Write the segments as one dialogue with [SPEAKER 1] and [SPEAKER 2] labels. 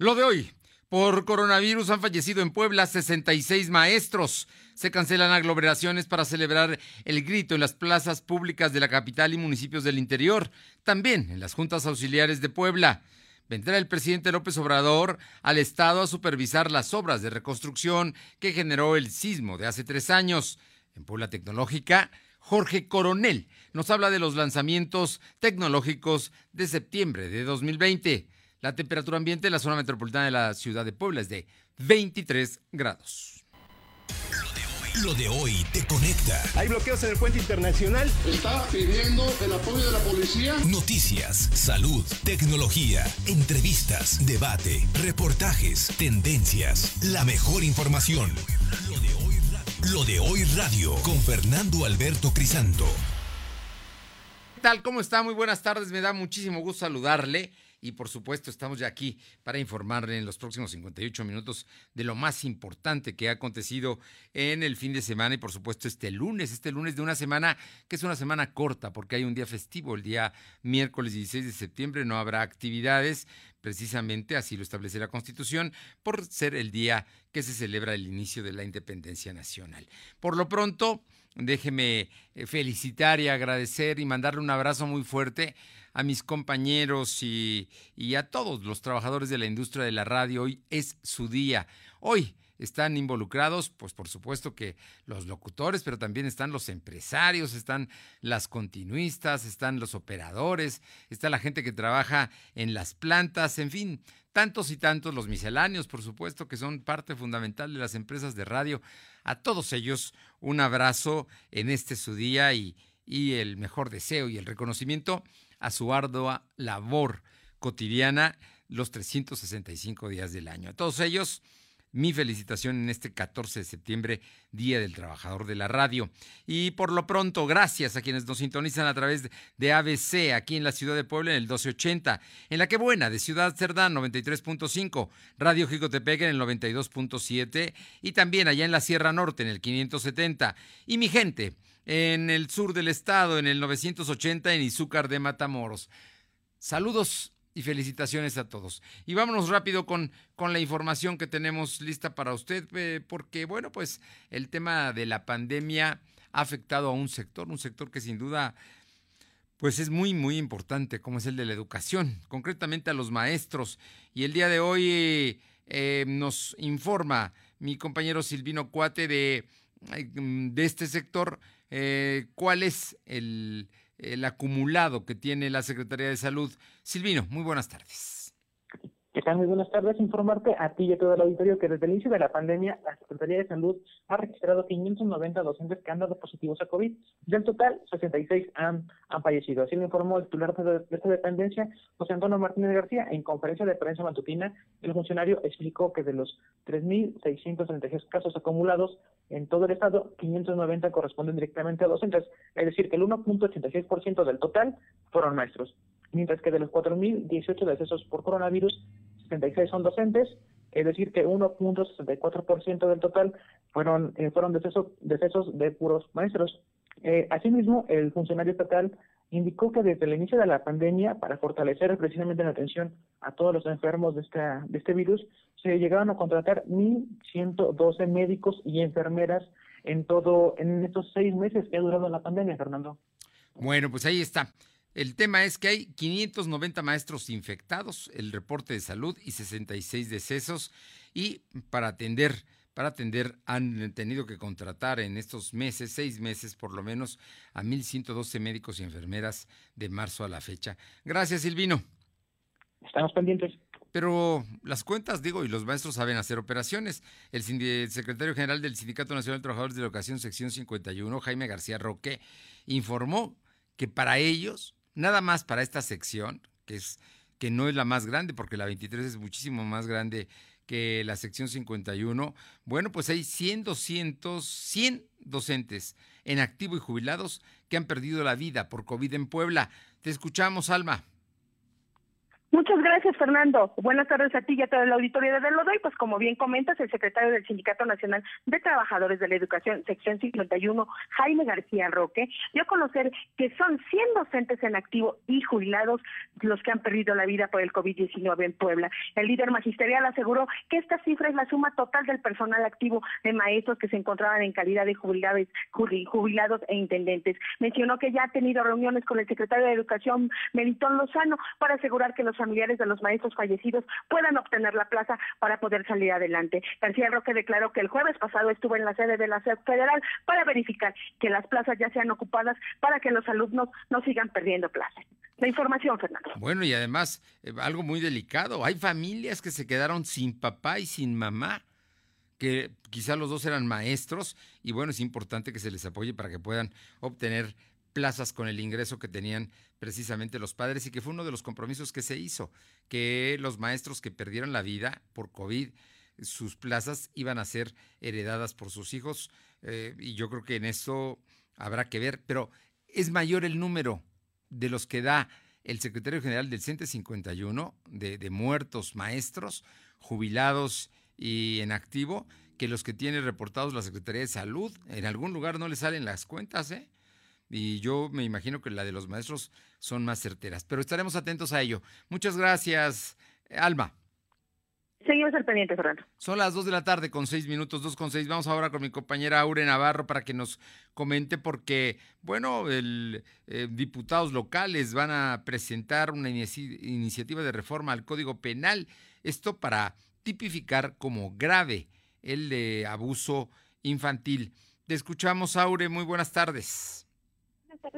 [SPEAKER 1] Lo de hoy. Por coronavirus han fallecido en Puebla 66 maestros. Se cancelan aglomeraciones para celebrar el grito en las plazas públicas de la capital y municipios del interior, también en las juntas auxiliares de Puebla. Vendrá el presidente López Obrador al Estado a supervisar las obras de reconstrucción que generó el sismo de hace tres años. En Puebla Tecnológica, Jorge Coronel nos habla de los lanzamientos tecnológicos de septiembre de 2020. La temperatura ambiente en la zona metropolitana de la ciudad de Puebla es de 23 grados.
[SPEAKER 2] Lo de hoy te conecta.
[SPEAKER 3] Hay bloqueos en el puente internacional.
[SPEAKER 4] Está pidiendo el apoyo de la policía.
[SPEAKER 2] Noticias, salud, tecnología, entrevistas, debate, reportajes, tendencias, la mejor información. Lo de hoy radio, Lo de hoy radio con Fernando Alberto Crisanto.
[SPEAKER 1] ¿Qué tal? ¿Cómo está? Muy buenas tardes. Me da muchísimo gusto saludarle y por supuesto estamos ya aquí para informarle en los próximos 58 minutos de lo más importante que ha acontecido en el fin de semana y por supuesto este lunes, este lunes de una semana que es una semana corta porque hay un día festivo, el día miércoles 16 de septiembre no habrá actividades, precisamente así lo establece la Constitución, por ser el día que se celebra el inicio de la independencia nacional. Por lo pronto, déjeme eh, felicitar y agradecer y mandarle un abrazo muy fuerte a mis compañeros y, a todos los trabajadores de la industria de la radio. Hoy es su día. Hoy están involucrados, pues por supuesto que los locutores, pero también están los empresarios, están las continuistas, están los operadores, está la gente que trabaja en las plantas, en fin, tantos y tantos, los misceláneos, por supuesto, que son parte fundamental de las empresas de radio. A todos ellos un abrazo en este su día y, y el mejor deseo y el reconocimiento a su ardua labor cotidiana los 365 días del año. A todos ellos, mi felicitación en este 14 de septiembre, Día del Trabajador de la Radio. Y por lo pronto, gracias a quienes nos sintonizan a través de ABC aquí en la ciudad de Puebla en el 1280, en la que buena de Ciudad Cerdán 93.5, Radio Jicotepec en el 92.7 y también allá en la Sierra Norte en el 570. Y mi gente, en el sur del estado, en el 980 en Izúcar de Matamoros. Saludos y felicitaciones a todos. Y vámonos rápido con, con la información que tenemos lista para usted, eh, porque bueno, pues el tema de la pandemia ha afectado a un sector, un sector que sin duda pues es muy, muy importante, como es el de la educación, concretamente a los maestros. Y el día de hoy eh, nos informa mi compañero Silvino Cuate de, de este sector eh, cuál es el, el acumulado que tiene la Secretaría de Salud. Silvino, muy buenas tardes.
[SPEAKER 5] ¿Qué tal? Muy buenas tardes. Informarte a ti y a todo el auditorio que desde el inicio de la pandemia, la Secretaría de Salud ha registrado 590 docentes que han dado positivos a COVID. Del total, 66 han, han fallecido. Así lo informó el titular de, esta dependencia, José Antonio Martínez García. En conferencia de prensa matutina, el funcionario explicó que de los 3.636 casos acumulados en todo el estado, 590 corresponden directamente a docentes. Es decir, que el 1.86% del total fueron maestros mientras que de los 4.018 decesos por coronavirus, 76 son docentes, es decir, que 1.64% del total fueron eh, fueron decesos, de puros maestros. Eh, asimismo, el funcionario estatal indicó que desde el inicio de la pandemia, para fortalecer precisamente la atención a todos los enfermos de, esta, de este virus, se llegaron a contratar 1.112 médicos y enfermeras en todo en estos seis meses que ha durado la pandemia, Fernando.
[SPEAKER 1] Bueno, pues ahí está. El tema es que hay 590 maestros infectados, el reporte de salud y 66 decesos y para atender para atender han tenido que contratar en estos meses, seis meses por lo menos, a 1.112 médicos y enfermeras de marzo a la fecha. Gracias, Silvino.
[SPEAKER 5] Estamos pendientes.
[SPEAKER 1] Pero las cuentas, digo, y los maestros saben hacer operaciones. El, secretario general del Sindicato Nacional de Trabajadores de la Educación, sección 51, Jaime García Roque, informó que para ellos nada más para esta sección, que, es, que no es la más grande, porque la 23 es muchísimo más grande que la sección 51, bueno, pues hay 100, 200, 100 docentes en activo y jubilados que han perdido la vida por COVID en Puebla. Te escuchamos, Alma.
[SPEAKER 6] Muchas gracias, Fernando. Buenas tardes a ti y a todo el auditorio de Lodoy. Pues como bien comentas, el secretario del Sindicato Nacional de Trabajadores de la Educación, sección 51, Jaime García Roque, dio a conocer que son 100 docentes en activo y jubilados los que han perdido la vida por el COVID-19 en Puebla. El líder magisterial aseguró que esta cifra es la suma total del personal activo de maestros que se encontraban en calidad de jubilados, jubilados e intendentes. Mencionó que ya ha tenido reuniones con el secretario de Educación, Melitón Lozano, para asegurar que los familiares de los maestros fallecidos puedan obtener la plaza para poder salir adelante. García Roque declaró que el jueves pasado estuvo en la sede de la SED federal para verificar que las plazas ya sean ocupadas para que los alumnos no sigan perdiendo plazas. La información, Fernando.
[SPEAKER 1] Bueno, y además, eh, algo muy delicado, hay familias que se quedaron sin papá y sin mamá que quizá los dos eran maestros y bueno, es importante que se les apoye para que puedan obtener plazas con el ingreso que tenían precisamente los padres y que fue uno de los compromisos que se hizo, que los maestros que perdieron la vida por COVID, sus plazas iban a ser heredadas por sus hijos eh, y yo creo que en eso habrá que ver, pero es mayor el número de los que da el secretario general del CENTE 51 de, de muertos maestros, jubilados y en activo, que los que tiene reportados la Secretaría de Salud. En algún lugar no le salen las cuentas, ¿eh? Y yo me imagino que la de los maestros son más certeras, pero estaremos atentos a ello. Muchas gracias, Alma.
[SPEAKER 6] Seguimos al pendiente, Fernando.
[SPEAKER 1] Son las 2 de la tarde con 6 minutos, 2 con 6. Vamos ahora con mi compañera Aure Navarro para que nos comente porque, bueno, el, eh, diputados locales van a presentar una iniciativa de reforma al Código Penal. Esto para tipificar como grave el de abuso infantil. Te escuchamos, Aure. Muy buenas tardes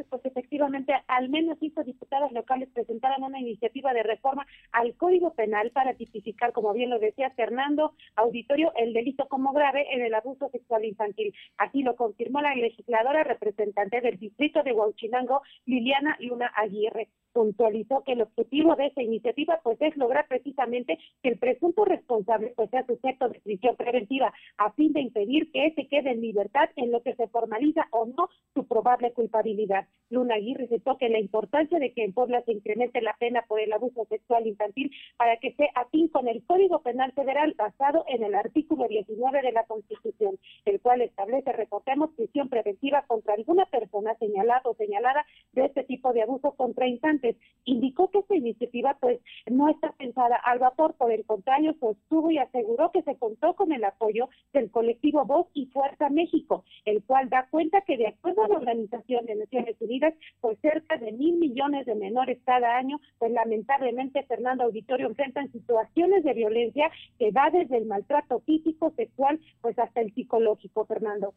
[SPEAKER 7] pues efectivamente al menos cinco diputadas locales presentaron una iniciativa de reforma al Código Penal para tipificar, como bien lo decía Fernando Auditorio, el delito como grave en el abuso sexual infantil. Así lo confirmó la legisladora representante del distrito de Huachinango, Liliana Luna Aguirre puntualizó que el objetivo de esa iniciativa pues es lograr precisamente que el presunto responsable pues sea sujeto de prisión preventiva a fin de impedir que se quede en libertad en lo que se formaliza o no su probable culpabilidad. Luna Aguirre citó que la importancia de que en Puebla se incremente la pena por el abuso sexual infantil para que se afín con el Código Penal Federal basado en el artículo 19 de la Constitución, el cual establece, recordemos, prisión preventiva contra alguna persona señalada o señalada de este tipo de abuso contra infantes. Indicó que esta iniciativa pues no está pensada al vapor, por el contrario, sostuvo y aseguró que se contó con el apoyo del colectivo Voz y Fuerza México, el cual da cuenta que de acuerdo a la Organización de Naciones Unidas, pues cerca de mil millones de menores cada año, pues lamentablemente Fernando Auditorio enfrentan situaciones de violencia que va desde el maltrato físico, sexual, pues hasta el psicológico, Fernando.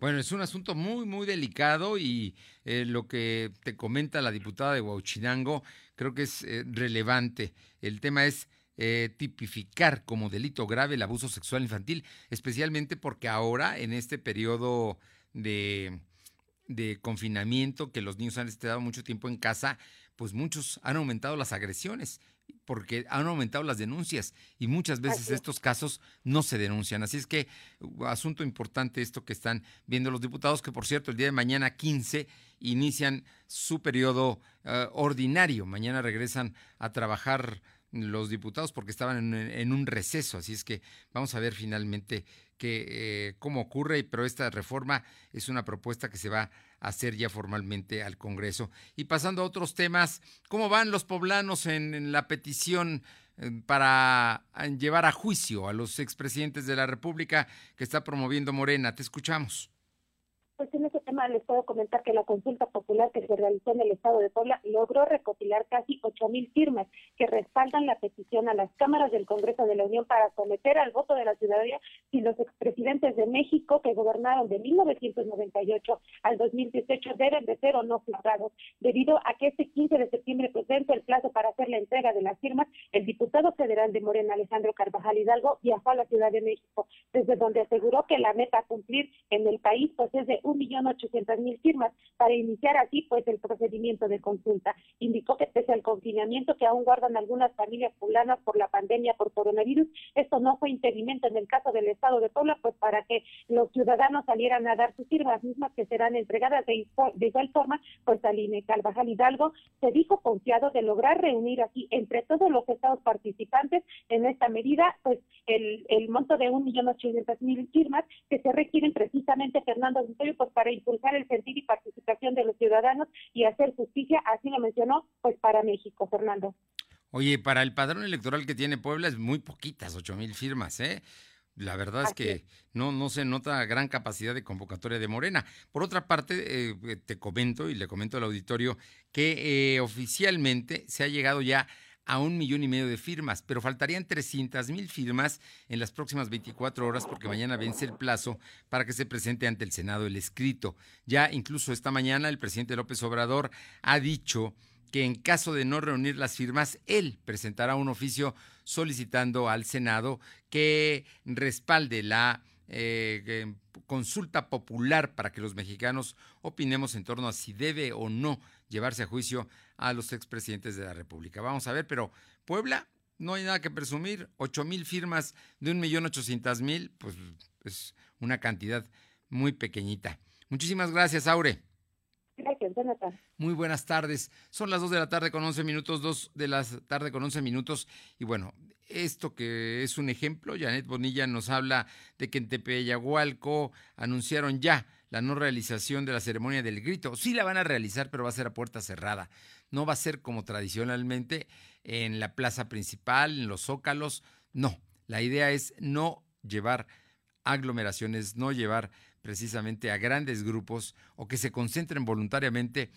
[SPEAKER 1] Bueno, es un asunto muy, muy delicado y eh, lo que te comenta la diputada de Huachinango creo que es eh, relevante. El tema es eh, tipificar como delito grave el abuso sexual infantil, especialmente porque ahora, en este periodo de, de confinamiento, que los niños han estado mucho tiempo en casa, pues muchos han aumentado las agresiones porque han aumentado las denuncias y muchas veces estos casos no se denuncian. Así es que uh, asunto importante esto que están viendo los diputados, que por cierto el día de mañana 15 inician su periodo uh, ordinario. Mañana regresan a trabajar los diputados porque estaban en, un receso. Así es que vamos a ver finalmente que, eh, cómo ocurre, pero esta reforma es una propuesta que se va a hacer ya formalmente al Congreso. Y pasando a otros temas, ¿cómo van los poblanos en, la petición eh, para llevar a juicio a los expresidentes de la República que está promoviendo Morena? Te escuchamos.
[SPEAKER 7] Pues en ese tema les puedo comentar que la consulta popular que se realizó en el estado de Puebla logró recopilar casi ocho mil firmas que respaldan la petición a las cámaras del Congreso de la Unión para someter al voto de la ciudadanía si los expresidentes de México que gobernaron de 1998 al 2018 deben de ser o no juzgados. Debido a que este 15 de septiembre pues el plazo para hacer la entrega de las firmas, el diputado federal de Morena, Alejandro Carvajal Hidalgo, viajó a la Ciudad de México, desde donde aseguró que la meta a cumplir en el país pues es de un millón ocho 800 mil firmas para iniciar así pues el procedimiento de consulta. Indicó que pese al confinamiento que aún guardan algunas familias poblanas por la pandemia por coronavirus, esto no fue impedimento en el caso del Estado de Puebla, pues para que los ciudadanos salieran a dar sus firmas mismas que serán entregadas de, igual forma pues al INE Carvajal Hidalgo se dijo confiado de lograr reunir aquí entre todos los estados participantes en esta medida pues el, el monto de un millón ochocientos mil firmas que se requieren precisamente Fernando Antonio pues para impulsar el sentido y participación de los ciudadanos y hacer justicia, así lo mencionó, pues para México, Fernando.
[SPEAKER 1] Oye, para el padrón electoral que tiene Puebla es muy poquitas, ocho mil firmas, ¿eh? La verdad es que no, no se nota gran capacidad de convocatoria de Morena. Por otra parte, eh, te comento y le comento al auditorio que eh, oficialmente se ha llegado ya a un millón y medio de firmas, pero faltarían 300 mil firmas en las próximas 24 horas porque mañana vence el plazo para que se presente ante el Senado el escrito. Ya incluso esta mañana el presidente López Obrador ha dicho que en caso de no reunir las firmas, él presentará un oficio solicitando al Senado que respalde la eh, consulta popular para que los mexicanos opinemos en torno a si debe o no llevarse a juicio a los expresidentes de la República. Vamos a ver, pero Puebla, no hay nada que presumir, ocho mil firmas de un millón ochocientas mil, pues es una cantidad muy pequeñita. Muchísimas gracias, Aure. Muy buenas tardes. Son las 2 de la tarde con 11 minutos, 2 de la tarde con 11 minutos. Y bueno, esto que es un ejemplo, Janet Bonilla nos habla de que en Tepeyagualco anunciaron ya la no realización de la ceremonia del grito. Sí la van a realizar, pero va a ser a puerta cerrada. No va a ser como tradicionalmente en la plaza principal, en los zócalos. No, la idea es no llevar aglomeraciones, no llevar precisamente a grandes grupos o que se concentren voluntariamente,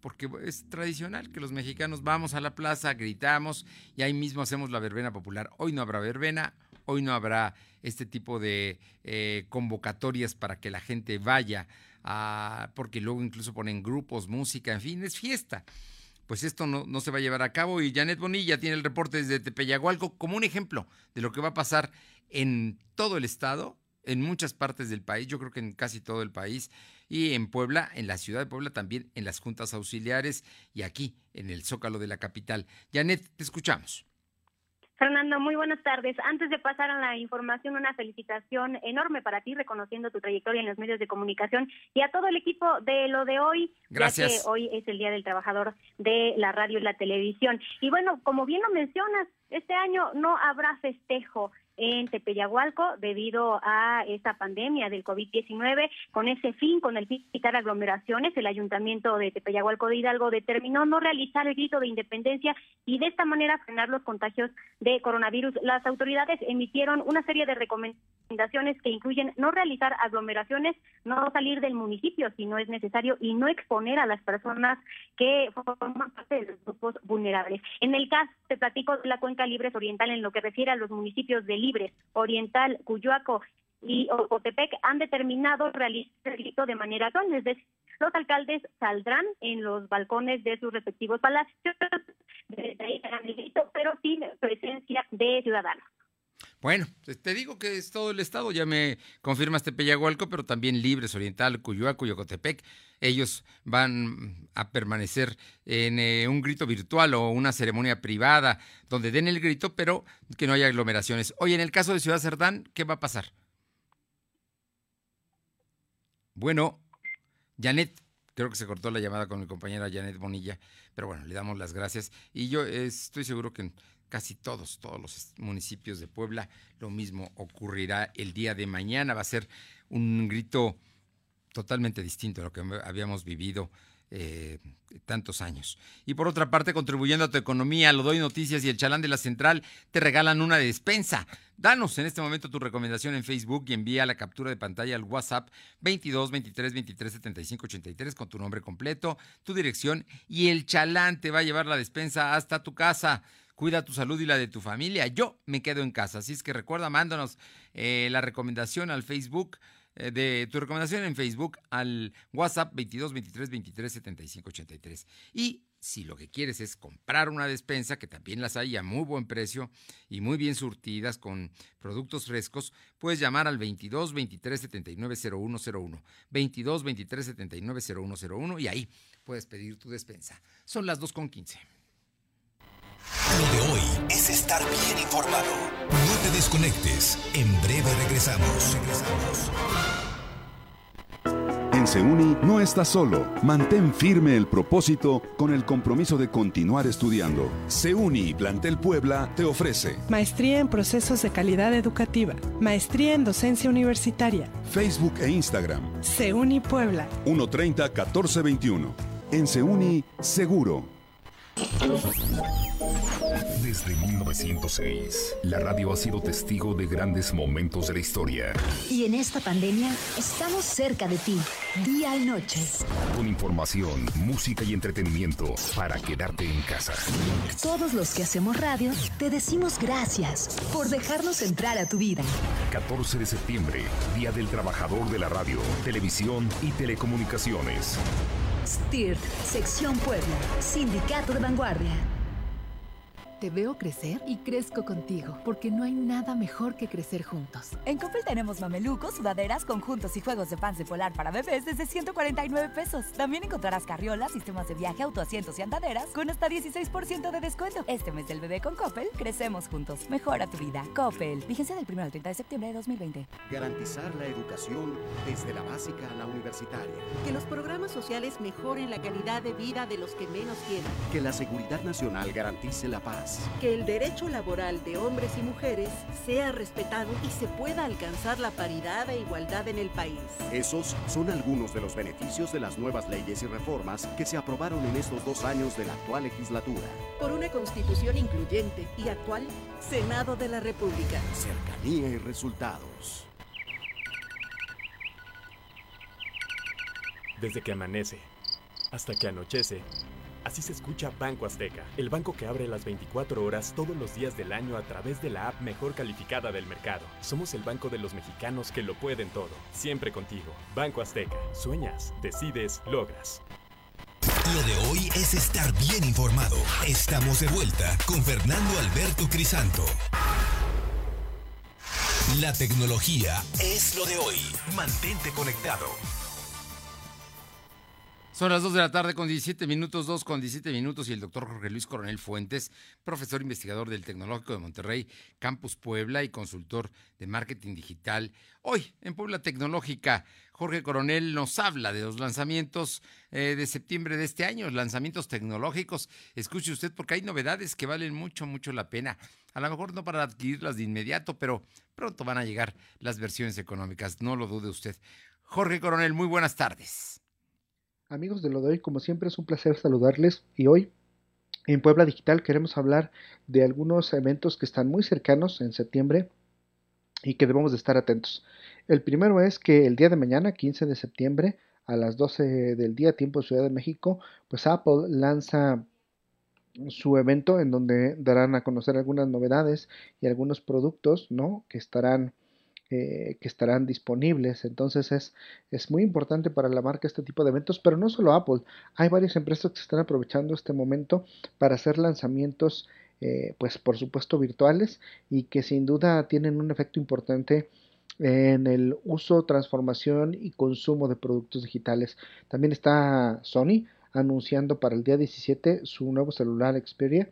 [SPEAKER 1] porque es tradicional que los mexicanos vamos a la plaza, gritamos y ahí mismo hacemos la verbena popular. Hoy no habrá verbena, hoy no habrá este tipo de eh, convocatorias para que la gente vaya, a, porque luego incluso ponen grupos, música, en fin, es fiesta. Pues esto no, no se va a llevar a cabo y Janet Bonilla tiene el reporte desde Tepeyagualco como un ejemplo de lo que va a pasar en todo el estado en muchas partes del país, yo creo que en casi todo el país, y en Puebla, en la ciudad de Puebla también, en las juntas auxiliares y aquí, en el Zócalo de la capital. Janet, te escuchamos.
[SPEAKER 8] Fernando, muy buenas tardes. Antes de pasar a la información, una felicitación enorme para ti, reconociendo tu trayectoria en los medios de comunicación y a todo el equipo de lo de hoy,
[SPEAKER 1] Gracias.
[SPEAKER 8] ya que hoy es el Día del Trabajador de la Radio y la Televisión. Y bueno, como bien lo mencionas, este año no habrá festejo en Tepeyagualco debido a esta pandemia del COVID-19. Con ese fin, con el fin de quitar aglomeraciones, el ayuntamiento de Tepeyagualco de Hidalgo determinó no realizar el grito de independencia y de esta manera frenar los contagios de coronavirus. Las autoridades emitieron una serie de recomendaciones que incluyen no realizar aglomeraciones, no salir del municipio si no es necesario y no exponer a las personas que forman parte de los grupos vulnerables. En el caso, te platico la cuenca Libres Oriental en lo que refiere a los municipios de Libres, Oriental, Cuyoaco y Ocotepec han determinado realizar el grito de manera actual, es decir, los alcaldes saldrán en los balcones de sus respectivos palacios, desde ahí pero sin presencia de ciudadanos.
[SPEAKER 1] Bueno, te digo que es todo el estado, ya me confirma este Peyagualco, pero también Libres, Oriental, Cuyuaco y Ocotepec. Ellos van a permanecer en eh, un grito virtual o una ceremonia privada donde den el grito, pero que no haya aglomeraciones. Oye, en el caso de Ciudad Cerdán, ¿qué va a pasar? Bueno, Janet, creo que se cortó la llamada con mi compañera Janet Bonilla, pero bueno, le damos las gracias. Y yo estoy seguro que casi todos, todos los municipios de Puebla. Lo mismo ocurrirá el día de mañana. Va a ser un grito totalmente distinto a lo que habíamos vivido eh, tantos años. Y por otra parte, contribuyendo a tu economía, lo doy noticias y el chalán de la central te regalan una despensa. Danos en este momento tu recomendación en Facebook y envía la captura de pantalla al WhatsApp 22 23 23 75 83 con tu nombre completo, tu dirección y el chalán te va a llevar la despensa hasta tu casa cuida tu salud y la de tu familia. Yo me quedo en casa, así es que recuerda, mándanos eh, la recomendación al Facebook, eh, de tu recomendación en Facebook al WhatsApp 22 23 23 75 83. Y si lo que quieres es comprar una despensa, que también las hay a muy buen precio y muy bien surtidas con productos frescos, puedes llamar al 22 23 79 0101. 22 23 79 0101 y ahí puedes pedir tu despensa. Son las 2.15.
[SPEAKER 2] Lo de hoy es estar bien informado. No te desconectes. En breve regresamos. Regresamos.
[SPEAKER 9] En Seuni no estás solo. Mantén firme el propósito con el compromiso de continuar estudiando. Seuni Plantel Puebla te ofrece
[SPEAKER 10] Maestría en Procesos de Calidad Educativa, Maestría en Docencia Universitaria,
[SPEAKER 9] Facebook e Instagram.
[SPEAKER 10] Seuni Puebla.
[SPEAKER 9] 130 1421. En Seuni, seguro.
[SPEAKER 2] Desde 1906, la radio ha sido testigo de grandes momentos de la historia.
[SPEAKER 11] Y en esta pandemia estamos cerca de ti, día y noche.
[SPEAKER 2] Con información, música y entretenimiento para quedarte en casa.
[SPEAKER 11] Todos los que hacemos radio, te decimos gracias por dejarnos entrar a tu vida.
[SPEAKER 2] 14 de septiembre, Día del Trabajador de la Radio, Televisión y Telecomunicaciones.
[SPEAKER 11] STIRT, Sección Puebla, Sindicato de Vanguardia.
[SPEAKER 12] Te veo crecer y crezco contigo, porque no hay nada mejor que crecer juntos.
[SPEAKER 13] En Coppel tenemos mamelucos, sudaderas, conjuntos y juegos de fans de polar para bebés desde 149 pesos. También encontrarás carriolas, sistemas de viaje, autoasientos y andaderas con hasta 16% de descuento. Este mes del bebé con Coppel, crecemos juntos. Mejora tu vida. Coppel. Vigencia del 1 al 30 de septiembre de 2020.
[SPEAKER 14] Garantizar la educación desde la básica a la universitaria.
[SPEAKER 15] Que los programas sociales mejoren la calidad de vida de los que menos tienen.
[SPEAKER 14] Que la seguridad nacional garantice la paz
[SPEAKER 15] que el derecho laboral de hombres y mujeres sea respetado y se pueda alcanzar la paridad e igualdad en el país.
[SPEAKER 14] Esos son algunos de los beneficios de las nuevas leyes y reformas que se aprobaron en estos dos años de la actual legislatura.
[SPEAKER 15] Por una constitución incluyente y actual, Senado de la República.
[SPEAKER 14] Cercanía y resultados.
[SPEAKER 16] Desde que amanece hasta que anochece Así se escucha Banco Azteca, el banco que abre las 24 horas todos los días del año a través de la app mejor calificada del mercado. Somos el banco de los mexicanos que lo pueden todo. Siempre contigo. Banco Azteca. Sueñas, decides, logras.
[SPEAKER 2] Lo de hoy es estar bien informado. Estamos de vuelta con Fernando Alberto Crisanto. La tecnología es lo de hoy. Mantente conectado.
[SPEAKER 1] Son las 2 de la tarde con 17 minutos, 2 con 17 minutos y el doctor Jorge Luis Coronel Fuentes, profesor investigador del Tecnológico de Monterrey, Campus Puebla y consultor de marketing digital. Hoy en Puebla Tecnológica, Jorge Coronel nos habla de los lanzamientos eh, de septiembre de este año, lanzamientos tecnológicos. Escuche usted porque hay novedades que valen mucho, mucho la pena. A lo mejor no para adquirirlas de inmediato, pero pronto van a llegar las versiones económicas, no lo dude usted. Jorge Coronel, muy buenas tardes.
[SPEAKER 17] Amigos de lo de hoy, como siempre es un placer saludarles y hoy en Puebla Digital queremos hablar de algunos eventos que están muy cercanos en septiembre y que debemos de estar atentos. El primero es que el día de mañana, 15 de septiembre, a las 12 del día, tiempo de Ciudad de México, pues Apple lanza su evento en donde darán a conocer algunas novedades y algunos productos, ¿no? Que estarán eh, que estarán disponibles. Entonces es, es muy importante para la marca este tipo de eventos, pero no solo Apple. Hay varias empresas que están aprovechando este momento para hacer lanzamientos, eh, pues por supuesto virtuales y que sin duda tienen un efecto importante en el uso, transformación y consumo de productos digitales. También está Sony anunciando para el día 17 su nuevo celular Xperia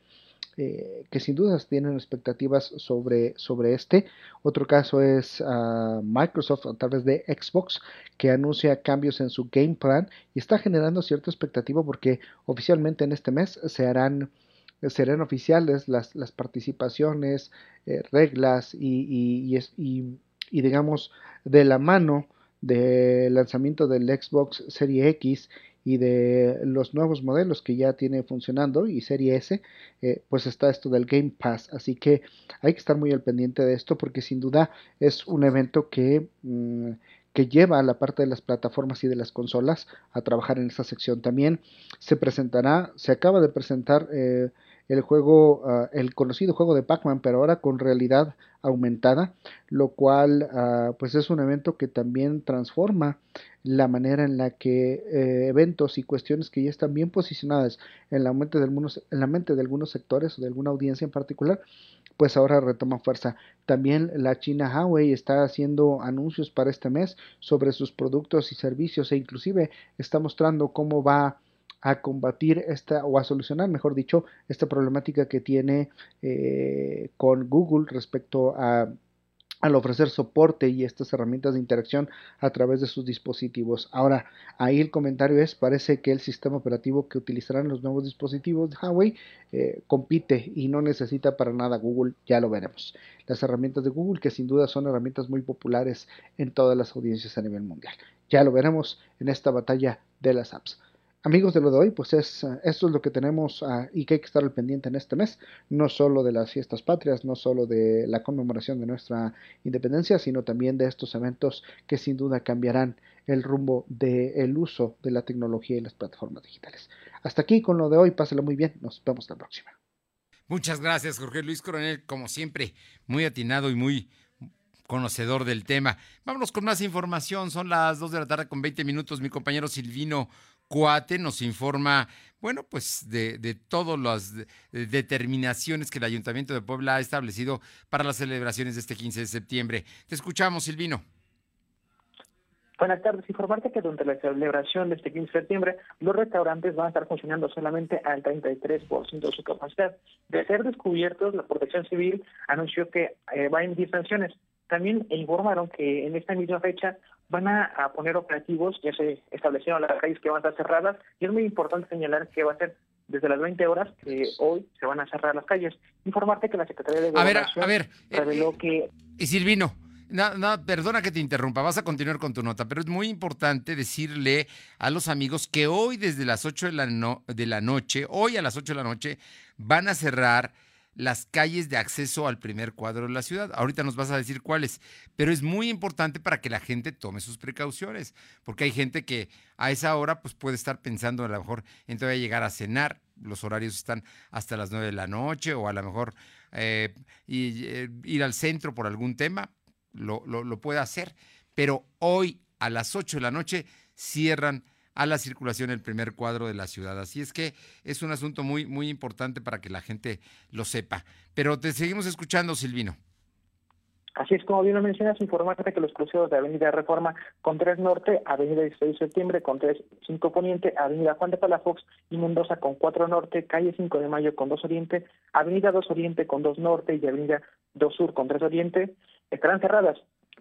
[SPEAKER 17] eh, que sin dudas tienen expectativas sobre, sobre este. Otro caso es uh, Microsoft a través de Xbox, que anuncia cambios en su game plan y está generando cierta expectativa porque oficialmente en este mes se harán serán oficiales las, las participaciones, eh, reglas y, y, y, y, digamos de la mano del lanzamiento del Xbox Serie X y de los nuevos modelos que ya tiene funcionando y serie S, eh, pues está esto del Game Pass. Así que hay que estar muy al pendiente de esto porque sin duda es un evento que, mm, que lleva a la parte de las plataformas y de las consolas a trabajar en esta sección. También se presentará, se acaba de presentar eh, el juego, uh, el conocido juego de Pac-Man, pero ahora con realidad aumentada, lo cual uh, pues es un evento que también transforma la manera en la que eh, eventos y cuestiones que ya están bien posicionadas en la, mente de algunos, en la mente de algunos sectores o de alguna audiencia en particular, pues ahora retoma fuerza. También la China Huawei está haciendo anuncios para este mes sobre sus productos y servicios e inclusive está mostrando cómo va a combatir esta o a solucionar, mejor dicho, esta problemática que tiene eh, con Google respecto a al ofrecer soporte y estas herramientas de interacción a través de sus dispositivos. Ahora, ahí el comentario es, parece que el sistema operativo que utilizarán los nuevos dispositivos de Huawei eh, compite y no necesita para nada Google, ya lo veremos. Las herramientas de Google, que sin duda son herramientas muy populares en todas las audiencias a nivel mundial. Ya lo veremos en esta batalla de las apps. Amigos de lo de hoy, pues es, esto es lo que tenemos uh, y que hay que estar al pendiente en este mes, no solo de las fiestas patrias, no solo de la conmemoración de nuestra independencia, sino también de estos eventos que sin duda cambiarán el rumbo del uso de la tecnología y las plataformas digitales. Hasta aquí con lo de hoy, páselo muy bien, nos vemos la próxima.
[SPEAKER 1] Muchas gracias, Jorge Luis Coronel, como siempre, muy atinado y muy conocedor del tema. Vámonos con más información. Son las 2 de la tarde con 20 minutos. Mi compañero Silvino Cuate nos informa, bueno, pues de, de todas las determinaciones que el Ayuntamiento de Puebla ha establecido para las celebraciones de este 15 de septiembre. Te escuchamos, Silvino.
[SPEAKER 5] Buenas tardes. Informarte que durante la celebración de este 15 de septiembre, los restaurantes van a estar funcionando solamente al 33% de su capacidad. De ser descubiertos, la Protección Civil anunció que eh, va en 10 sanciones. También informaron que en esta misma fecha van a, a, poner operativos, ya se establecieron las calles que van a estar cerradas, y es muy importante señalar que va a ser desde las 20 horas que hoy se van a cerrar las calles. Informarte que la Secretaría de
[SPEAKER 1] Gobernación a ver, a ver,
[SPEAKER 5] reveló
[SPEAKER 1] eh,
[SPEAKER 5] que...
[SPEAKER 1] Y Silvino, no, no, perdona que te interrumpa, vas a continuar con tu nota, pero es muy importante decirle a los amigos que hoy desde las 8 de la, no, de la noche, hoy a las 8 de la noche, van a cerrar las calles de acceso al primer cuadro de la ciudad. Ahorita nos vas a decir cuáles, pero es muy importante para que la gente tome sus precauciones, porque hay gente que a esa hora pues puede estar pensando a lo mejor en llegar a cenar, los horarios están hasta las 9 de la noche o a lo mejor eh, eh, ir al centro por algún tema, lo, lo, lo puede hacer, pero hoy a las 8 de la noche cierran a la circulación el primer cuadro de la ciudad. Así es que es un asunto muy, muy importante para que la gente lo sepa. Pero te seguimos escuchando, Silvino.
[SPEAKER 5] Así es como bien lo mencionas, informarte que los cruceros de Avenida Reforma con 3 Norte, Avenida 16 de Septiembre con 3 5 Poniente, Avenida Juan de Palafox y Mendoza con 4 Norte, Calle 5 de Mayo con 2 Oriente, Avenida 2 Oriente con 2 Norte y Avenida 2 Sur con 3 Oriente estarán cerradas.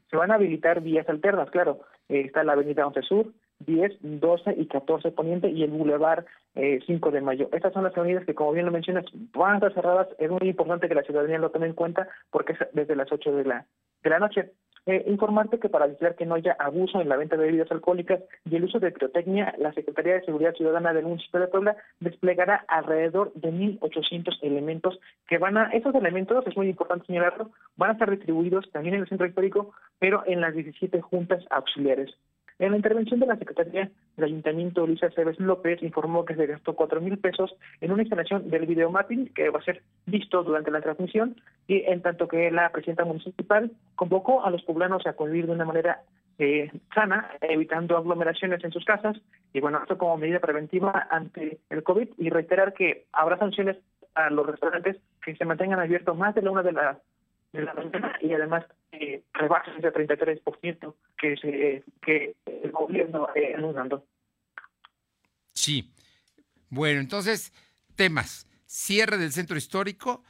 [SPEAKER 5] Se van a habilitar vías alternas, claro. Está la Avenida 11 Sur, 10, 12 y 14 Poniente y el Boulevard eh, 5 de Mayo. Estas son las avenidas que, como bien lo mencionas, van a estar cerradas. Es muy importante que la ciudadanía lo tome en cuenta porque es desde las 8 de la, de la noche. Eh, informarte que para vigilar que no haya abuso en la venta de bebidas alcohólicas y el uso de pirotecnia, la Secretaría de Seguridad Ciudadana del municipio de Puebla desplegará alrededor de 1.800 elementos que van a, esos elementos, es muy importante señalarlo, van a estar distribuidos también en el centro histórico, pero en las 17 juntas auxiliares. En la intervención de la Secretaría del Ayuntamiento, Luisa Cebes López informó que se gastó cuatro mil pesos en una instalación del videomapping que va a ser visto durante la transmisión y en tanto que la presidenta municipal convocó a los poblanos a convivir de una manera eh, sana, evitando aglomeraciones en sus casas y bueno, esto como medida preventiva ante el COVID y reiterar que habrá sanciones a los restaurantes que se mantengan abiertos más de la una de la de la mañana y además eh, rebajas ese 33% que, se, que el gobierno eh, anunciando.
[SPEAKER 1] Sí. Bueno, entonces, temas. Cierre del centro histórico,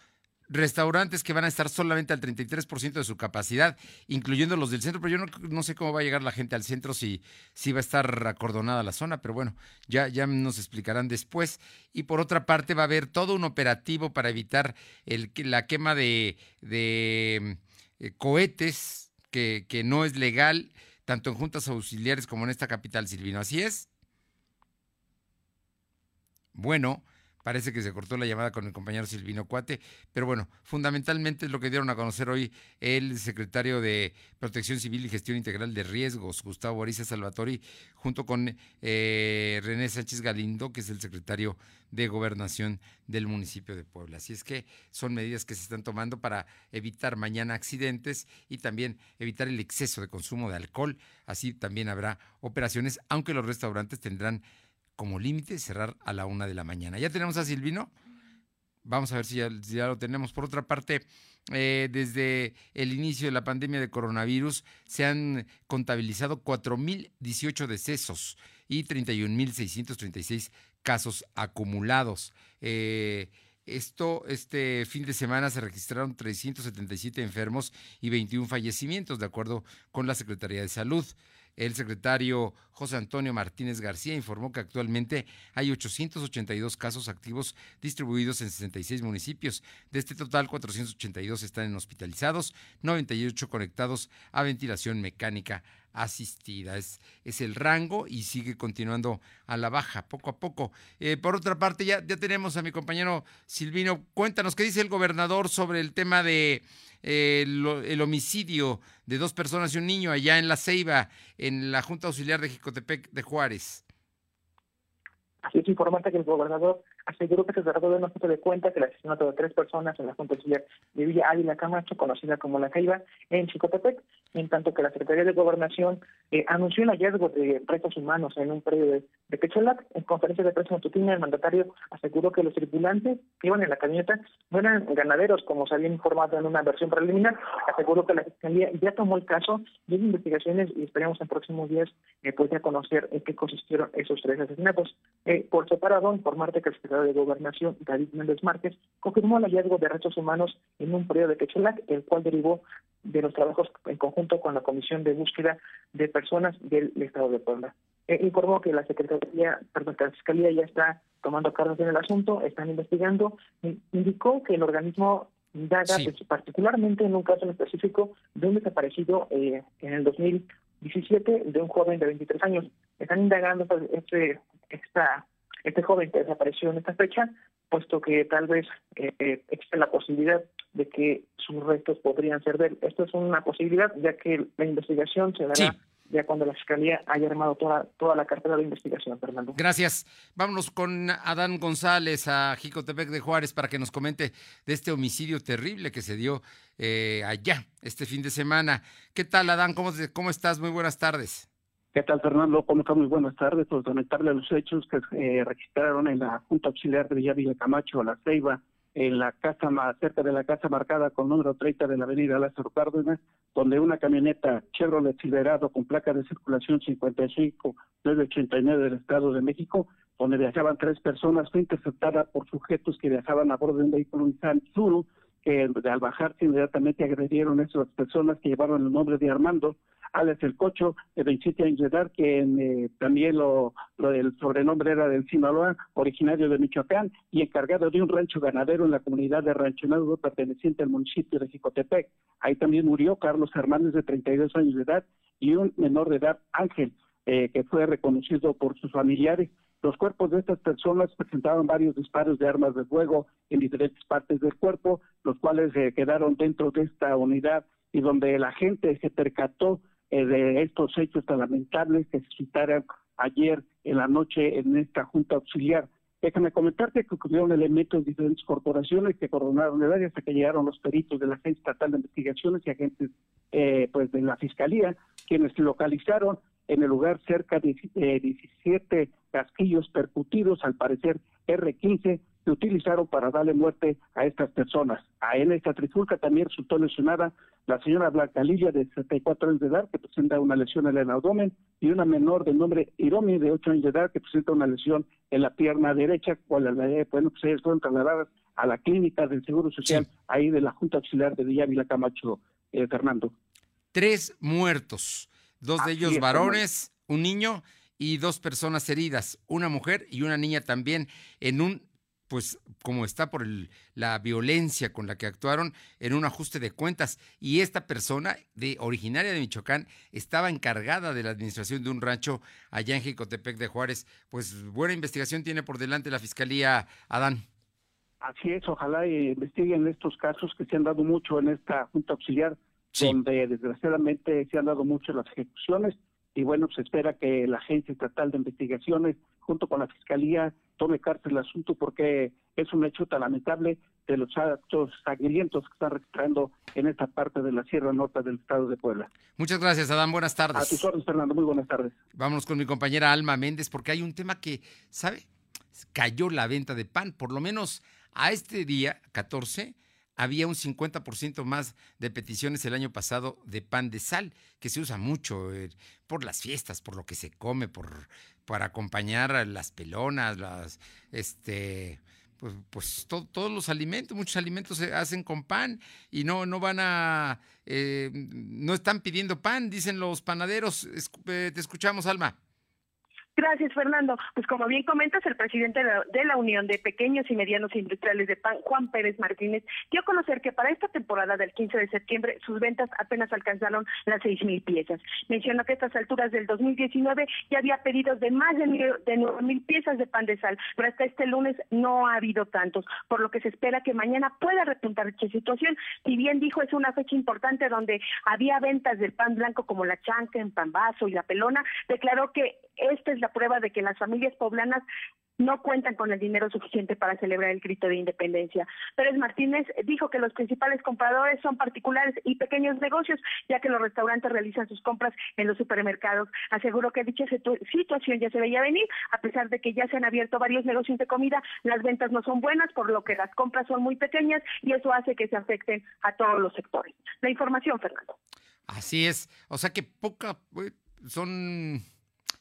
[SPEAKER 1] restaurantes que van a estar solamente al 33% de su capacidad, incluyendo los del centro, pero yo no, no, sé cómo va a llegar la gente al centro, si, si va a estar acordonada la zona, pero bueno, ya, ya nos explicarán después. Y por otra parte va a haber todo un operativo para evitar el, la quema de, de eh, cohetes, que, que no es legal, tanto en juntas auxiliares como en esta capital, Silvino. ¿Así es? Bueno, Parece que se cortó la llamada con el compañero Silvino Cuate, pero bueno, fundamentalmente es lo que dieron a conocer hoy el secretario de Protección Civil y Gestión Integral de Riesgos, Gustavo Ariza Salvatori, junto con eh, René Sánchez Galindo, que es el secretario de Gobernación del municipio de Puebla. Así es que son medidas que se están tomando para evitar mañana accidentes y también evitar el exceso de consumo de alcohol. Así también habrá operaciones, aunque los restaurantes tendrán como límite cerrar a la una de la mañana. ¿Ya tenemos a Silvino? Vamos a ver si ya, lo tenemos. Por otra parte, eh, desde el inicio de la pandemia de coronavirus se han contabilizado 4.018 decesos y 31.636 casos acumulados. Eh, esto, este fin de semana se registraron 377 enfermos y 21 fallecimientos, de acuerdo con la Secretaría de Salud. El secretario José Antonio Martínez García informó que actualmente hay 882 casos activos distribuidos en 66 municipios. De este total, 482 están hospitalizados, 98 conectados a ventilación mecánica asistida. Es, es el rango y sigue continuando a la baja poco a poco. Eh, por otra parte, ya, ya tenemos a mi compañero Silvino. Cuéntanos qué dice el gobernador sobre el tema de eh, el, homicidio de dos personas y un niño allá en La Ceiba, en la Junta Auxiliar de Jicotepec de Juárez.
[SPEAKER 5] Así es informante que el gobernador aseguró que se trató de un asunto de cuenta que el asesinato de tres personas en la Junta de Villa Ávila Camacho, conocida como La Ceiba, en Chicotepec, en tanto que la Secretaría de Gobernación eh, anunció el hallazgo de restos humanos en un predio de, de Quecholac. En conferencia de prensa matutina, el mandatario aseguró que los tripulantes que iban en la camioneta no eran ganaderos, como se había informado en una versión preliminar. Aseguró que la Fiscalía ya tomó el caso de investigaciones y esperamos en próximos días eh, pues conocer en qué consistieron esos tres asesinatos. Eh, por separado, informarte que el secretario de Gobernación, David Méndez Márquez, confirmó el hallazgo de restos humanos en un predio de Quecholac, el cual derivó de los trabajos en conjunto con la Comisión de Búsqueda de Personas del Estado de Puebla. Eh, informó que la Secretaría, perdón, la Fiscalía ya está tomando cartas en el asunto, están investigando. Indicó que el organismo indaga pues, particularmente en un caso en específico de un desaparecido eh, en el 2017 de un joven de 23 años. Están indagando pues, este, esta, este joven que desapareció en esta fecha, puesto que tal vez eh, existe la posibilidad de que sus restos podrían ser de él. Esto es una posibilidad, ya que la investigación se dará ya cuando la Fiscalía haya armado toda, toda la cartera de investigación, Fernando.
[SPEAKER 1] Gracias. Vámonos con Adán González a Jicotepec de Juárez para que nos comente de este homicidio terrible que se dio eh, allá este fin de semana. ¿Qué tal, Adán? ¿Cómo, cómo estás? Muy buenas tardes.
[SPEAKER 18] ¿Qué tal, Fernando? ¿Cómo estás? Muy buenas tardes. Pues lamentarle los hechos que se eh, registraron en la Junta Auxiliar de Villavilla Camacho, La Ceiba, en la casa cerca de la casa marcada con número 30 de la avenida Lázaro Cárdenas, donde una camioneta Chevrolet Silverado con placa de circulación 55989 del Estado de México, donde viajaban tres personas, fue interceptada por sujetos que viajaban a bordo de un vehículo Nissan Zuru, que al bajarse inmediatamente agredieron a esas personas que llevaron el nombre de Armando, Alex El Cocho, de 27 años de edad, que eh, también lo, lo, el sobrenombre era del Sinaloa, originario de Michoacán y encargado de un rancho ganadero en la comunidad de Rancho Nuevo perteneciente al municipio de Jicotepec. Ahí también murió Carlos Hernández, de 32 años de edad, y un menor de edad, Ángel, eh, que fue reconocido por sus familiares. Los cuerpos de estas personas presentaban varios disparos de armas de fuego en diferentes partes del cuerpo, los cuales eh, quedaron dentro de esta unidad y donde la gente se percató eh, de estos hechos tan lamentables que se citaron ayer en la noche en esta Junta Auxiliar. Déjame comentarte que ocurrieron elementos de diferentes corporaciones que coronaron el área hasta que llegaron los peritos de la Agencia Estatal de Investigaciones y agentes eh, pues de la Fiscalía, quienes localizaron en el lugar cerca de 17 eh, casquillos percutidos, al parecer R-15, se utilizaron para darle muerte a estas personas. A en esta trifulca también resultó lesionada la señora Blanca Lilia, de 74 años de edad, que presenta una lesión en el abdomen, y una menor de nombre Iromi, de 8 años de edad, que presenta una lesión en la pierna derecha, cual eh, bueno, pues fueron trasladadas a la clínica del Seguro Social, ahí de la Junta Auxiliar de Villavila Camacho, eh, Fernando.
[SPEAKER 1] Tres muertos, dos de ellos varones, un niño y dos personas heridas, una mujer y una niña también, en un pues como está por el, la violencia con la que actuaron en un ajuste de cuentas y esta persona de originaria de Michoacán estaba encargada de la administración de un rancho allá en Jicotepec de Juárez. Pues buena investigación tiene por delante la fiscalía Adán.
[SPEAKER 18] Así es, ojalá investiguen estos casos que se han dado mucho en esta Junta Auxiliar, donde desgraciadamente se han dado mucho las ejecuciones y bueno, se espera que la Agencia Estatal de Investigaciones, junto con la Fiscalía, tome cartas el asunto porque es un hecho tan lamentable de los actos sangrientos que están registrando en esta parte de la Sierra Norte del estado de Puebla.
[SPEAKER 1] Muchas gracias, Adán. Buenas tardes.
[SPEAKER 18] A tus órdenes, Fernando. Muy buenas tardes.
[SPEAKER 1] Vámonos con mi compañera Alma Méndez porque hay un tema que, ¿sabe? Cayó la venta de pan, por lo menos a este día, 14, había un 50% más de peticiones el año pasado de pan de sal, que se usa mucho eh, por las fiestas, por lo que se come, por para acompañar las pelonas, las este pues, pues todos los alimentos, muchos alimentos se hacen con pan y no, no van a, eh, no están pidiendo pan, dicen los panaderos. Eh, te escuchamos, Alma.
[SPEAKER 6] Gracias, Fernando. Pues como bien comentas, el presidente de la Unión de Pequeños y Medianos Industriales de Pan, Juan Pérez Martínez, dio a conocer que para esta temporada del 15 de septiembre sus ventas apenas alcanzaron las seis mil piezas. Mencionó que a estas alturas del 2019 ya había pedidos de más de, nueve mil piezas de pan de sal, pero hasta este lunes no ha habido tantos, por lo que se espera que mañana pueda repuntar esta situación. Si bien dijo es una fecha importante donde había ventas del pan blanco como la chanca, en pan vaso y la pelona, declaró que esta es la prueba de que las familias poblanas no cuentan con el dinero suficiente para celebrar el grito de independencia. Pérez Martínez dijo que los principales compradores son particulares y pequeños negocios, ya que los restaurantes realizan sus compras en los supermercados. Aseguró que dicha situación ya se veía venir, a pesar de que ya se han abierto varios negocios de comida, las ventas no son buenas, por lo que las compras son muy pequeñas y eso hace que se afecten a todos los sectores. La información, Fernando.
[SPEAKER 1] Así es, o sea que poca eh, son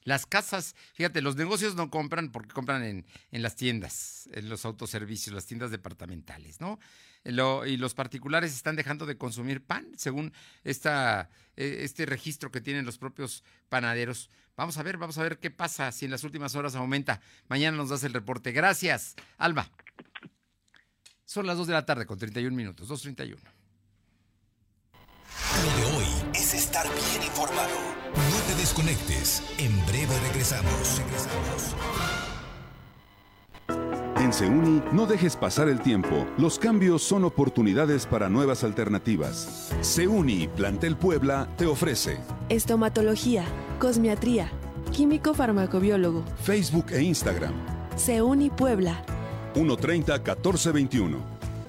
[SPEAKER 1] las casas, fíjate, los negocios no compran porque compran en, en las tiendas, en los autoservicios, las tiendas departamentales, ¿no? y los particulares están dejando de consumir pan, según esta, e, este registro que tienen los propios panaderos. Vamos a ver, vamos a ver qué pasa si en las últimas horas aumenta. Mañana nos das el reporte. Gracias, Alba. Son las 2 de la tarde con 31 minutos, 2.31.
[SPEAKER 2] Lo de hoy es estar bien informado. No te desconectes. En breve regresamos. Regresamos.
[SPEAKER 9] En Seuni, no dejes pasar el tiempo. Los cambios son oportunidades para nuevas alternativas. Seuni Plantel Puebla te ofrece
[SPEAKER 10] estomatología, cosmiatría, químico farmacobiólogo,
[SPEAKER 9] Facebook e Instagram.
[SPEAKER 10] Seuni Puebla.
[SPEAKER 9] 130 1421.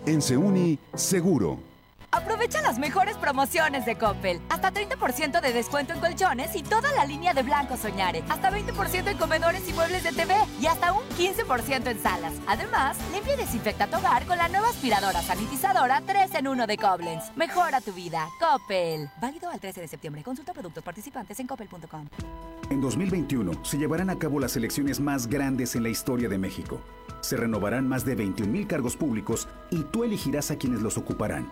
[SPEAKER 9] En Seuni, seguro.
[SPEAKER 13] Aprovecha las mejores promociones de Coppel. Hasta 30% de descuento en colchones y toda la línea de Blanco Soñare. Hasta 20% en comedores y muebles de TV. Y hasta un 15% en salas. Además, limpia y desinfecta tu hogar con la nueva aspiradora sanitizadora 3 en 1 de Koblenz. Mejora tu vida. Coppel. Válido al 13 de septiembre. Consulta productos participantes en coppel.com.
[SPEAKER 19] En 2021 se llevarán a cabo las elecciones más grandes en la historia de México. Se renovarán más de 21 mil cargos públicos y tú elegirás a quienes los ocuparán.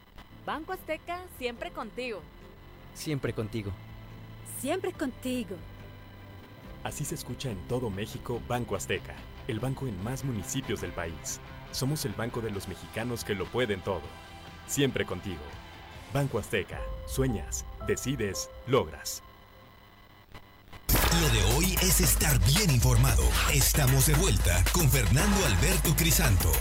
[SPEAKER 20] Banco Azteca, siempre contigo.
[SPEAKER 21] Siempre contigo.
[SPEAKER 20] Siempre contigo.
[SPEAKER 16] Así se escucha en todo México Banco Azteca, el banco en más municipios del país. Somos el banco de los mexicanos que lo pueden todo. Siempre contigo. Banco Azteca. Sueñas, decides, logras.
[SPEAKER 2] Lo de hoy es estar bien informado. Estamos de vuelta con Fernando Alberto Crisanto.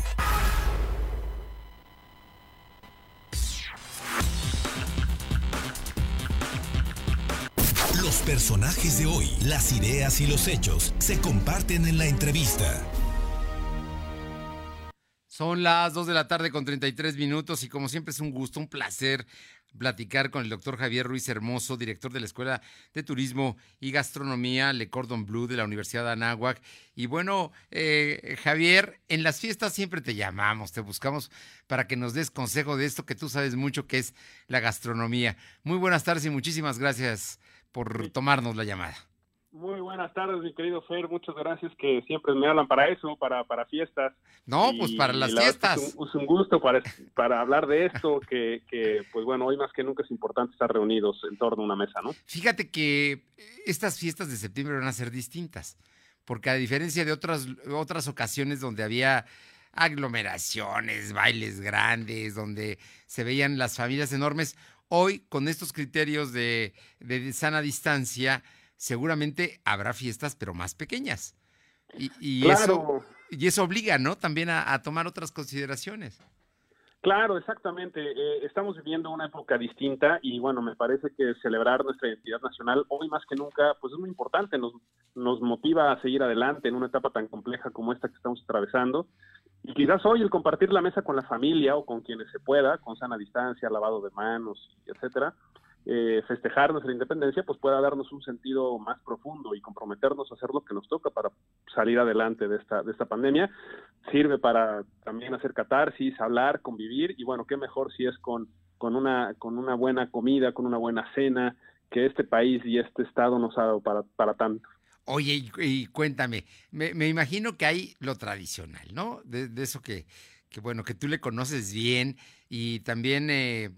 [SPEAKER 2] Personajes de hoy, las ideas y los hechos se comparten en la entrevista.
[SPEAKER 1] Son las 2 de la tarde con 33 minutos y como siempre es un gusto, un placer platicar con el doctor Javier Ruiz Hermoso, director de la Escuela de Turismo y Gastronomía Le Cordon Bleu de la Universidad de Anáhuac. Y bueno, eh, Javier, en las fiestas siempre te llamamos, te buscamos para que nos des consejo de esto que tú sabes mucho que es la gastronomía. Muy buenas tardes y muchísimas gracias por tomarnos la llamada.
[SPEAKER 22] Muy buenas tardes, mi querido Fer. Muchas gracias que siempre me hablan para eso, para, para fiestas.
[SPEAKER 1] No, pues para las fiestas.
[SPEAKER 22] Es un, es un, gusto para, para hablar de esto, que, que, pues bueno, hoy más que nunca es importante estar reunidos en torno a una mesa, ¿no?
[SPEAKER 1] Fíjate que estas fiestas de septiembre van a ser distintas, porque a diferencia de otras, otras ocasiones donde había aglomeraciones, bailes grandes, donde se veían las familias enormes, hoy con estos criterios de, de sana distancia, seguramente habrá fiestas, pero más pequeñas. Y, y
[SPEAKER 22] claro.
[SPEAKER 1] eso, y eso obliga, ¿no? También a, a tomar otras consideraciones.
[SPEAKER 22] Claro, exactamente. Eh, estamos viviendo una época distinta y bueno, me parece que celebrar nuestra identidad nacional hoy más que nunca, pues es muy importante, nos, nos motiva a seguir adelante en una etapa tan compleja como esta que estamos atravesando. Y quizás hoy el compartir la mesa con la familia o con quienes se pueda, con sana distancia, lavado de manos, etcétera, eh, festejar nuestra independencia, pues pueda darnos un sentido más profundo y comprometernos a hacer lo que nos toca para salir adelante de esta, de esta pandemia. Sirve para también hacer catarsis, hablar, convivir y bueno, qué mejor si es con, con, una, con una buena comida, con una buena cena, que este país y este estado nos ha dado para, para tanto.
[SPEAKER 1] Oye, y, cuéntame, me, imagino que hay lo tradicional, ¿no? De, de, eso que, que, bueno, que tú le conoces bien y también... Eh,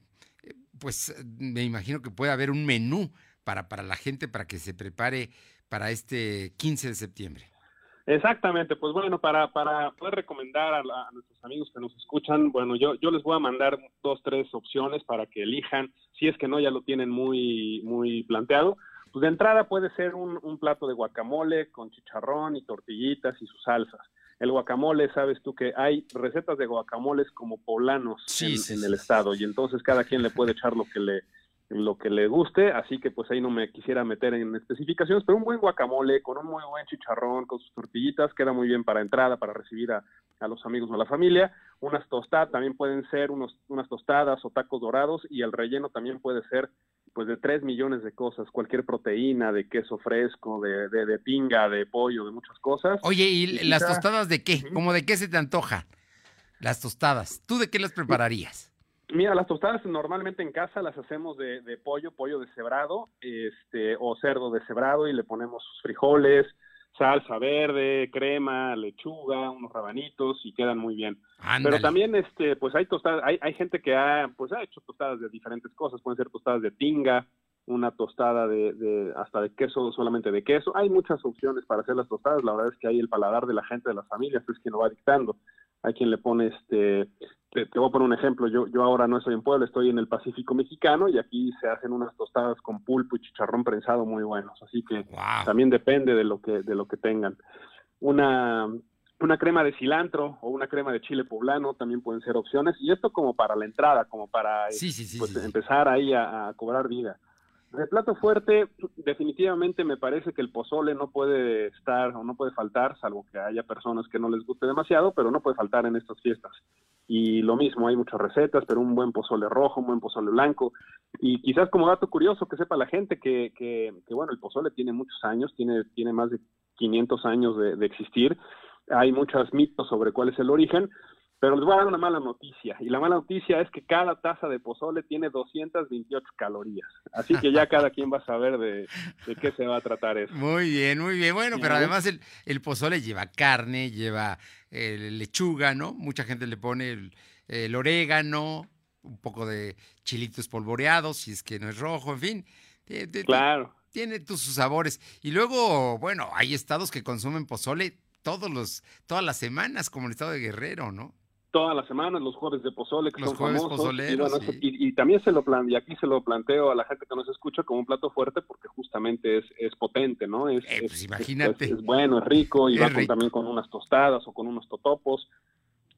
[SPEAKER 1] pues me imagino que puede haber un menú para, para la gente para que se prepare para este 15 de septiembre.
[SPEAKER 22] Exactamente, pues bueno, para, para poder recomendar a, la, a, nuestros amigos que nos escuchan, bueno, yo, yo les voy a mandar dos, tres opciones para que elijan, si es que no, ya lo tienen muy, muy planteado. Pues de entrada puede ser un plato de guacamole con chicharrón y tortillitas y sus salsas el guacamole, sabes tú que hay recetas de guacamoles como poblanos
[SPEAKER 1] sí,
[SPEAKER 22] en,
[SPEAKER 1] sí,
[SPEAKER 22] en
[SPEAKER 1] sí.
[SPEAKER 22] el estado y entonces cada quien le puede echar lo que le lo que le guste, así que pues ahí no me quisiera meter en especificaciones, pero un buen guacamole con un muy buen chicharrón, con sus tortillitas, queda muy bien para entrada, para recibir a, a los amigos o a la familia. Unas tostadas también pueden ser unos, unas tostadas o tacos dorados y el relleno también puede ser pues de tres millones de cosas, cualquier proteína, de queso fresco, de, de, de pinga, de pollo, de muchas cosas.
[SPEAKER 1] Oye, ¿y, y las quizá... tostadas de qué? ¿Cómo de qué se te antoja? Las tostadas. ¿Tú de qué las prepararías?
[SPEAKER 22] Mira, las tostadas normalmente en casa las hacemos de, de pollo, pollo deshebrado, este, o cerdo deshebrado y le ponemos sus frijoles, salsa verde, crema, lechuga, unos rabanitos y quedan muy bien.
[SPEAKER 1] Ándale.
[SPEAKER 22] Pero también, este, pues hay tostadas, hay, hay gente que ha, pues ha hecho tostadas de diferentes cosas, pueden ser tostadas de tinga, una tostada de, de, hasta de queso, solamente de queso. Hay muchas opciones para hacer las tostadas. La verdad es que hay el paladar de la gente, de las familias, es quien lo va dictando. Hay quien le pone, este, te, te voy a poner un ejemplo. Yo, yo ahora no estoy en Puebla, estoy en el Pacífico Mexicano y aquí se hacen unas tostadas con pulpo y chicharrón prensado muy buenos. Así que
[SPEAKER 1] wow.
[SPEAKER 22] también depende de lo que, de lo que tengan. Una, una crema de cilantro o una crema de chile poblano también pueden ser opciones. Y esto como para la entrada, como para
[SPEAKER 1] sí, sí, sí,
[SPEAKER 22] pues, empezar ahí a, a cobrar vida. De plato fuerte, definitivamente me parece que el pozole no puede estar o no puede faltar, salvo que haya personas que no les guste demasiado, pero no puede faltar en estas fiestas. Y lo mismo, hay muchas recetas, pero un buen pozole rojo, un buen pozole blanco. Y quizás como dato curioso que sepa la gente que, que, que bueno, el pozole tiene muchos años, tiene, tiene más de 500 años de, de existir. Hay muchos mitos sobre cuál es el origen, pero les voy a dar una mala noticia. Y la mala noticia es que cada taza de pozole tiene 228 calorías. Así que ya cada quien va a saber de, de qué se va a tratar eso.
[SPEAKER 1] Muy bien, muy bien. Bueno, pero además el, el pozole lleva carne, lleva eh, lechuga, ¿no? Mucha gente le pone el, el, orégano, un poco de chilitos polvoreados, si es que no es rojo, en fin.
[SPEAKER 22] De, de, claro.
[SPEAKER 1] Tiene tus sus sabores. Y luego, bueno, hay estados que consumen pozole todos los, todas las semanas, como el estado de Guerrero, ¿no?
[SPEAKER 22] Todas las semanas, los jueves de pozole, que
[SPEAKER 1] los
[SPEAKER 22] son
[SPEAKER 1] jueves
[SPEAKER 22] famosos.
[SPEAKER 1] Y, bueno,
[SPEAKER 22] sí. y, y, también se lo plan, y aquí se lo planteo a la gente que nos escucha como un plato fuerte porque justamente es, es potente, ¿no? Es,
[SPEAKER 1] eh, pues
[SPEAKER 22] es,
[SPEAKER 1] imagínate.
[SPEAKER 22] Es, bueno, es rico y va
[SPEAKER 1] rico.
[SPEAKER 22] con, también con unas tostadas o con unos totopos.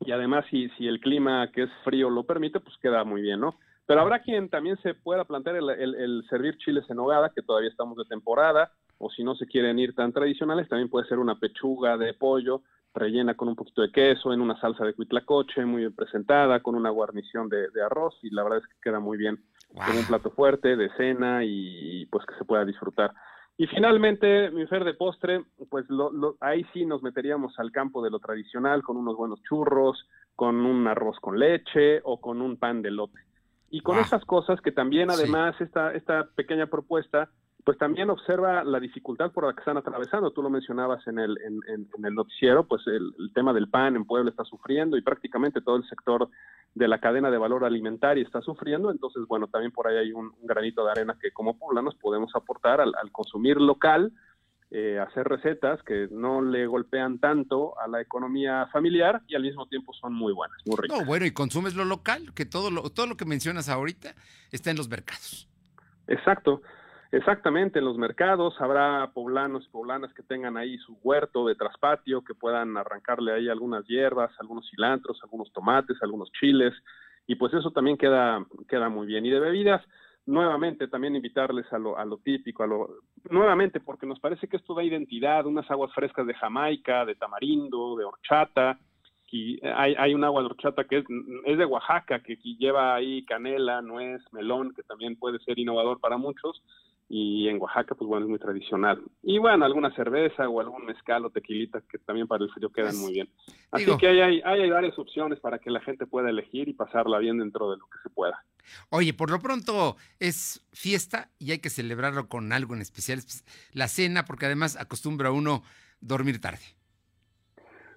[SPEAKER 22] Y además, si, si el clima que es frío lo permite, pues queda muy bien, ¿no? Pero habrá quien también se pueda plantear el, el servir chiles en hogada, que todavía estamos de temporada, o si no se quieren ir tan tradicionales, también puede ser una pechuga de pollo rellena con un poquito de queso, en una salsa de cuitlacoche, muy bien presentada, con una guarnición de, arroz, y la verdad es que queda muy bien como un plato fuerte de cena y pues que se pueda disfrutar. Y finalmente, mi fer de postre, pues lo, ahí sí nos meteríamos al campo de lo tradicional, con unos buenos churros, con un arroz con leche o con un pan de lote. Y con esas cosas que también además esta, esta pequeña propuesta pues también observa la dificultad por la que están atravesando. Tú lo mencionabas en el, en, el noticiero, pues el, tema del pan en Puebla está sufriendo y prácticamente todo el sector de la cadena de valor alimentaria está sufriendo. Entonces, bueno, también por ahí hay un, granito de arena que como poblanos podemos aportar al, consumir local, eh, hacer recetas que no le golpean tanto a la economía familiar y al mismo tiempo son muy buenas, muy ricas.
[SPEAKER 1] No, bueno, y consumes lo local, que todo lo, todo lo que mencionas ahorita está en los mercados.
[SPEAKER 22] Exacto. Exactamente, en los mercados habrá poblanos y poblanas que tengan ahí su huerto de traspatio, que puedan arrancarle ahí algunas hierbas, algunos cilantros, algunos tomates, algunos chiles, y pues eso también queda, queda muy bien. Y de bebidas, nuevamente también invitarles a lo, a lo típico, a lo, nuevamente porque nos parece que esto da identidad, unas aguas frescas de Jamaica, de tamarindo, de horchata, y hay, hay un agua de horchata que es, es de Oaxaca, que lleva ahí canela, nuez, melón, que también puede ser innovador para muchos, y en Oaxaca, pues bueno, es muy tradicional. Y bueno, alguna cerveza o algún mezcal o tequilita que también para el frío quedan pues, muy bien. Así que hay, hay, hay, varias opciones para que la gente pueda elegir y pasarla bien dentro de lo que se pueda.
[SPEAKER 1] Oye, por lo pronto es fiesta y hay que celebrarlo con algo en especial, la cena, porque además acostumbra uno dormir tarde.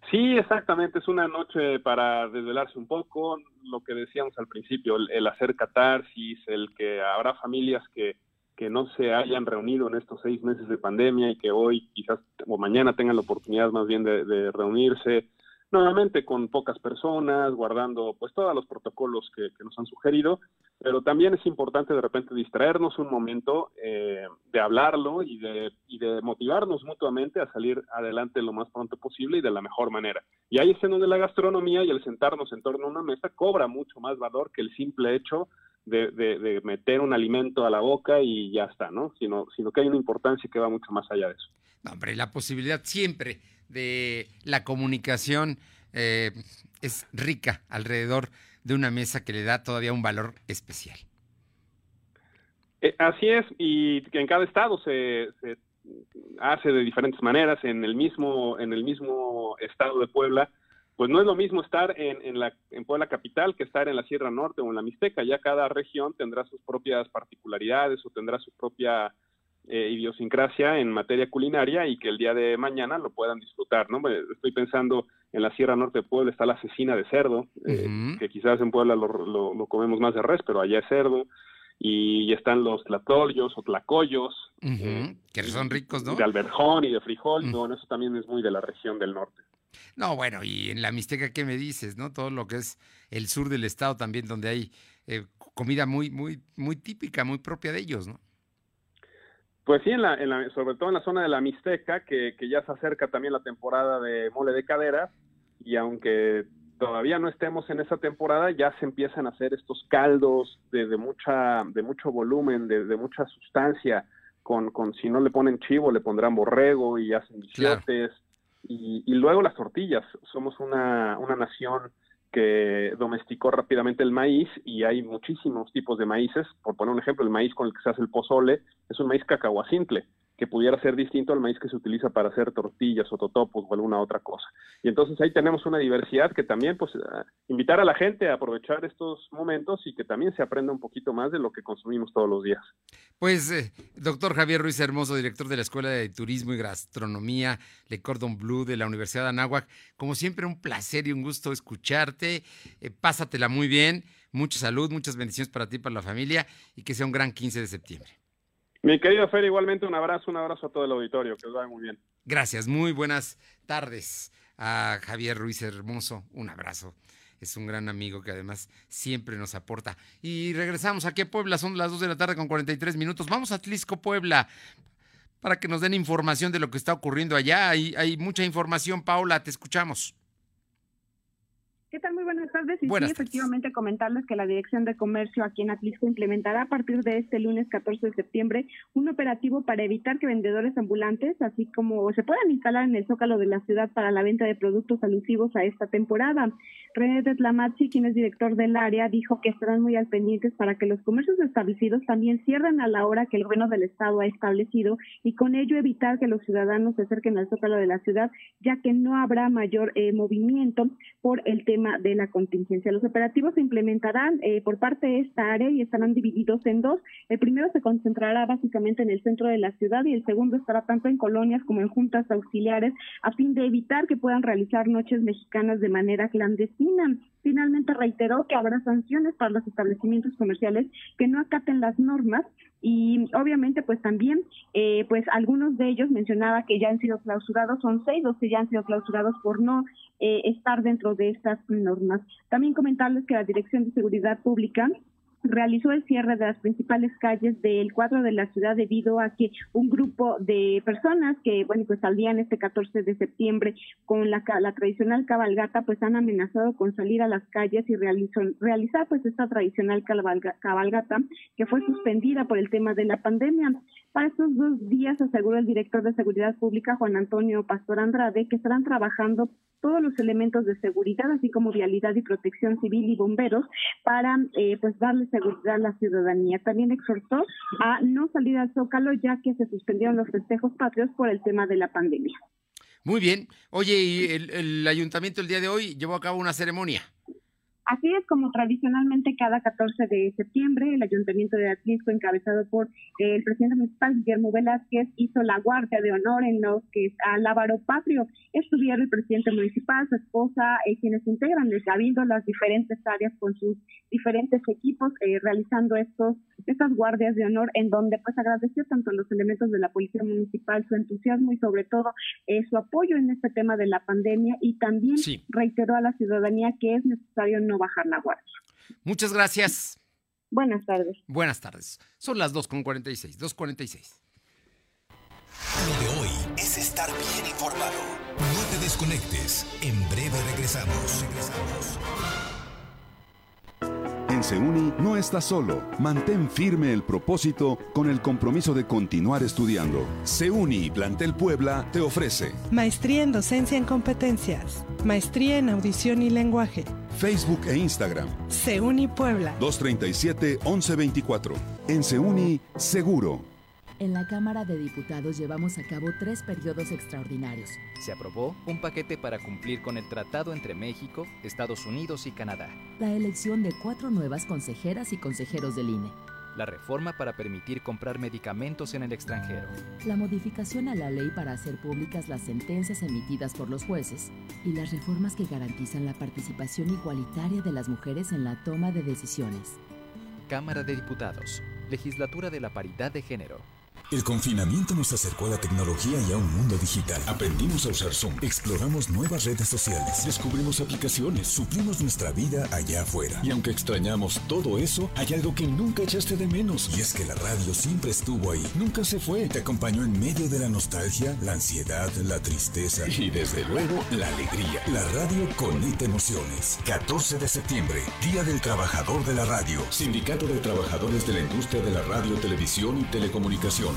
[SPEAKER 22] Sí, exactamente, es una noche para desvelarse un poco, lo que decíamos al principio, el hacer catarsis, el que habrá familias que que no se hayan reunido en estos seis meses de pandemia y que hoy quizás o mañana tengan la oportunidad más bien de, reunirse nuevamente con pocas personas, guardando pues todos los protocolos que, nos han sugerido, pero también es importante de repente distraernos un momento eh, de hablarlo y de, y de motivarnos mutuamente a salir adelante lo más pronto posible y de la mejor manera. Y ahí es en donde la gastronomía y el sentarnos en torno a una mesa cobra mucho más valor que el simple hecho de, meter un alimento a la boca y ya está, ¿no? Sino, sino que hay una importancia que va mucho más allá de eso.
[SPEAKER 1] No, hombre, la posibilidad siempre de la comunicación eh, es rica alrededor de una mesa que le da todavía un valor especial.
[SPEAKER 22] Eh, así es, y que en cada estado se, se, hace de diferentes maneras. En el mismo, en el mismo estado de Puebla pues no es lo mismo estar en, en, la, en Puebla Capital que estar en la Sierra Norte o en la Mixteca. Ya cada región tendrá sus propias particularidades o tendrá su propia eh, idiosincrasia en materia culinaria y que el día de mañana lo puedan disfrutar. ¿no? Estoy pensando en la Sierra Norte de Puebla está la cecina de cerdo, eh, que quizás en Puebla lo, lo, comemos más de res, pero allá es cerdo. Y, están los tlatollos o tlacoyos.
[SPEAKER 1] Eh, que son ricos, ¿no?
[SPEAKER 22] De alberjón y de frijol. Bueno, eso también es muy de la región del norte.
[SPEAKER 1] No, bueno, y en la Mixteca, ¿qué me dices? ¿No? Todo lo que es el sur del estado también, donde hay eh, comida muy, muy, muy típica, muy propia de ellos, ¿no?
[SPEAKER 22] Pues sí, en la, sobre todo en la zona de la Mixteca, que, ya se acerca también la temporada de mole de cadera, y aunque todavía no estemos en esa temporada, ya se empiezan a hacer estos caldos de, mucha, de mucho volumen, de, mucha sustancia, con, con, si no le ponen chivo, le pondrán borrego y hacen bichotes. Y, luego las tortillas. Somos una, una nación que domesticó rápidamente el maíz y hay muchísimos tipos de maíces. Por poner un ejemplo, el maíz con el que se hace el pozole es un maíz cacahuacintle que pudiera ser distinto al maíz que se utiliza para hacer tortillas o totopos o alguna otra cosa. Y entonces ahí tenemos una diversidad que también, pues, ah, invitar a la gente a aprovechar estos momentos y que también se aprenda un poquito más de lo que consumimos todos los días.
[SPEAKER 1] Pues, eh, doctor Javier Ruiz Hermoso, director de la Escuela de Turismo y Gastronomía Le Cordon Bleu de la Universidad de Anáhuac, como siempre, un placer y un gusto escucharte. Eh, pásatela muy bien, mucha salud, muchas bendiciones para ti y para la familia y que sea un gran 15 de septiembre.
[SPEAKER 22] Mi querido Fer, igualmente un abrazo, un abrazo a todo el auditorio, que os vaya muy bien.
[SPEAKER 1] Gracias, muy buenas tardes a Javier Ruiz Hermoso, un abrazo. Es un gran amigo que además siempre nos aporta. Y regresamos aquí a Puebla, son las 2 de la tarde con 43 minutos. Vamos a Tlisco, Puebla, para que nos den información de lo que está ocurriendo allá. Hay, hay mucha información, Paula, te escuchamos.
[SPEAKER 23] ¿Qué tal? Muy buenas tardes. Y
[SPEAKER 1] Buenas
[SPEAKER 23] sí, efectivamente comentarles que la Dirección de Comercio aquí en Atlisco implementará a partir de este lunes 14 de septiembre un operativo para evitar que vendedores ambulantes, así como se puedan instalar en el zócalo de la ciudad para la venta de productos alusivos a esta temporada. René Tetlamazzi, quien es director del área, dijo que estarán muy al pendientes para que los comercios establecidos también cierren a la hora que el gobierno del estado ha establecido y con ello evitar que los ciudadanos se acerquen al zócalo de la ciudad, ya que no habrá mayor eh, movimiento por el tema de la contingencia. Los operativos se implementarán eh, por parte de esta área y estarán divididos en dos. El primero se concentrará básicamente en el centro de la ciudad y el segundo estará tanto en colonias como en juntas auxiliares a fin de evitar que puedan realizar noches mexicanas de manera clandestina. Finalmente reiteró que habrá sanciones para los establecimientos comerciales que no acaten las normas y obviamente pues también eh, pues algunos de ellos mencionaba que ya han sido clausurados, son seis los que ya han sido clausurados por no eh, estar dentro de estas normas. También comentarles que la Dirección de Seguridad Pública realizó el cierre de las principales calles del cuadro de la ciudad debido a que un grupo de personas que, bueno, pues salían este 14 de septiembre con la, la tradicional cabalgata, pues han amenazado con salir a las calles y realizó, realizar pues esta tradicional cabalga, cabalgata que fue suspendida por el tema de la pandemia. Para estos dos días aseguró el director de Seguridad Pública, Juan Antonio Pastor Andrade, que estarán trabajando todos los elementos de seguridad, así como vialidad y protección civil y bomberos, para eh, pues darle seguridad a la ciudadanía. También exhortó a no salir al zócalo ya que se suspendieron los festejos patrios por el tema de la pandemia.
[SPEAKER 1] Muy bien. Oye, ¿y el, el ayuntamiento el día de hoy llevó a cabo una ceremonia?
[SPEAKER 23] Así es como tradicionalmente cada 14 de septiembre el Ayuntamiento de Atlisco, encabezado por el presidente municipal Guillermo Velázquez, hizo la guardia de honor en los que al Ávaro Patrio estuvieron el presidente municipal, su esposa, eh, quienes integran el cabildo, las diferentes áreas con sus diferentes equipos eh, realizando estos estas guardias de honor en donde pues agradeció tanto a los elementos de la policía municipal su entusiasmo y sobre todo eh, su apoyo en este tema de la pandemia y también
[SPEAKER 1] Sí.
[SPEAKER 23] reiteró a la ciudadanía que es necesario no bajar la guardia.
[SPEAKER 1] Muchas gracias.
[SPEAKER 23] Buenas tardes.
[SPEAKER 1] Buenas tardes. Son las 2.46, 2.46.
[SPEAKER 2] Lo de hoy es estar bien informado. No te desconectes. En breve regresamos. Regresamos.
[SPEAKER 9] En Seuni no estás solo. Mantén firme el propósito con el compromiso de continuar estudiando. Seuni Plantel Puebla te ofrece
[SPEAKER 10] Maestría en docencia en competencias. Maestría en audición y lenguaje.
[SPEAKER 9] Facebook e Instagram
[SPEAKER 10] Seuni Puebla.
[SPEAKER 9] 237-1124. En Seuni, seguro.
[SPEAKER 12] En la Cámara de Diputados llevamos a cabo tres periodos extraordinarios.
[SPEAKER 24] Se aprobó un paquete para cumplir con el tratado entre México, Estados Unidos y Canadá.
[SPEAKER 12] La elección de cuatro nuevas consejeras y consejeros del INE.
[SPEAKER 24] La reforma para permitir comprar medicamentos en el extranjero.
[SPEAKER 12] La modificación a la ley para hacer públicas las sentencias emitidas por los jueces. Y las reformas que garantizan la participación igualitaria de las mujeres en la toma de decisiones.
[SPEAKER 24] Cámara de Diputados. Legislatura de la Paridad de Género.
[SPEAKER 2] El confinamiento nos acercó a la tecnología y a un mundo digital. Aprendimos a usar Zoom, exploramos nuevas redes sociales, descubrimos aplicaciones, suplimos nuestra vida allá afuera. Y aunque extrañamos todo eso, hay algo que nunca echaste de menos. Y es que la radio siempre estuvo ahí, nunca se fue. Te acompañó en medio de la nostalgia, la ansiedad, la tristeza y desde luego la alegría. La radio conecta emociones. 14 de septiembre, Día del Trabajador de la Radio. Sindicato de Trabajadores de la Industria de la Radio, Televisión y Telecomunicaciones.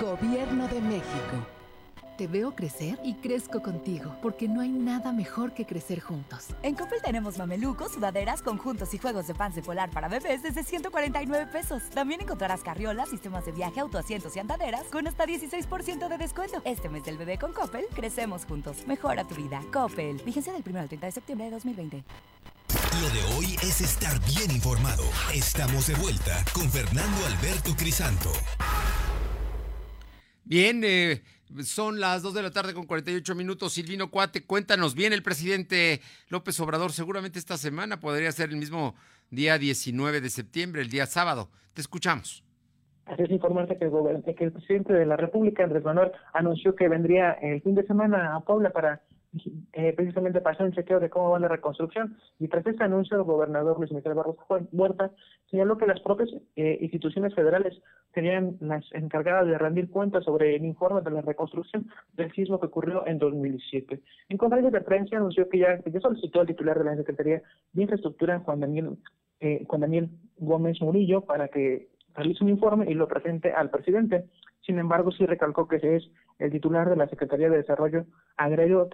[SPEAKER 12] Gobierno de México. Te veo crecer y crezco contigo, porque no hay nada mejor que crecer juntos.
[SPEAKER 13] En Coppel tenemos mamelucos, sudaderas, conjuntos y juegos de pants polar para bebés desde 149 pesos. También encontrarás carriolas, sistemas de viaje, autoasientos y andaderas con hasta 16% de descuento. Este mes del bebé con Coppel, crecemos juntos. Mejora tu vida. Coppel. Vigencia del 1 al 30 de septiembre de 2020.
[SPEAKER 2] Lo de hoy es estar bien informado. Estamos de vuelta con Fernando Alberto Crisanto.
[SPEAKER 1] Bien, eh, Son las 2 de la tarde con 48 minutos. Silvino Cuate, cuéntanos bien el presidente López Obrador. Seguramente esta semana podría ser el mismo día 19 de septiembre, el día sábado. Te escuchamos.
[SPEAKER 5] Así es informarse que el, que el presidente de la República, Andrés Manuel, anunció que vendría el fin de semana a Puebla para eh, precisamente para hacer un chequeo de cómo va la reconstrucción. Y tras este anuncio, el gobernador Luis Miguel Barroso Huerta señaló que las propias eh, instituciones federales serían las encargadas de rendir cuentas sobre el informe de la reconstrucción del sismo que ocurrió en 2017. En conferencia de prensa anunció que ya, ya solicitó al titular de la Secretaría de Infraestructura, Juan Daniel, eh, Juan Daniel Gómez Murillo, para que realice un informe y lo presente al presidente. Sin embargo, sí recalcó que es el titular de la Secretaría de Desarrollo Agrario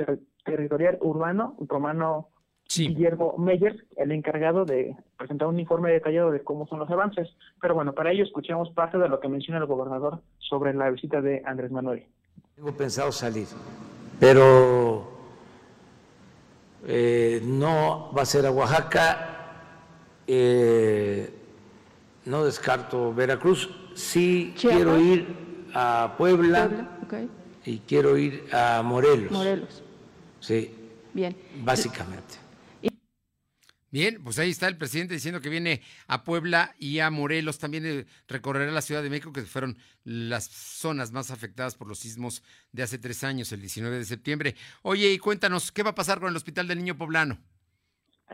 [SPEAKER 5] Territorial Urbano, Romano Guillermo Meyers, el encargado de presentar un informe detallado de cómo son los avances. Pero bueno, para ello escuchemos parte de lo que menciona el gobernador sobre la visita de Andrés Manuel.
[SPEAKER 25] Tengo pensado salir, pero eh, no va a ser a Oaxaca, eh, no descarto Veracruz, sí quiero ir a Puebla, y quiero ir a Morelos.
[SPEAKER 26] Morelos.
[SPEAKER 25] Sí.
[SPEAKER 26] Bien.
[SPEAKER 25] Básicamente.
[SPEAKER 1] Bien, pues ahí está el presidente diciendo que viene a Puebla y a Morelos, también eh, recorrerá la Ciudad de México, que fueron las zonas más afectadas por los sismos de hace tres años, el 19 de septiembre. Oye, y cuéntanos, ¿qué va a pasar con el Hospital del Niño Poblano?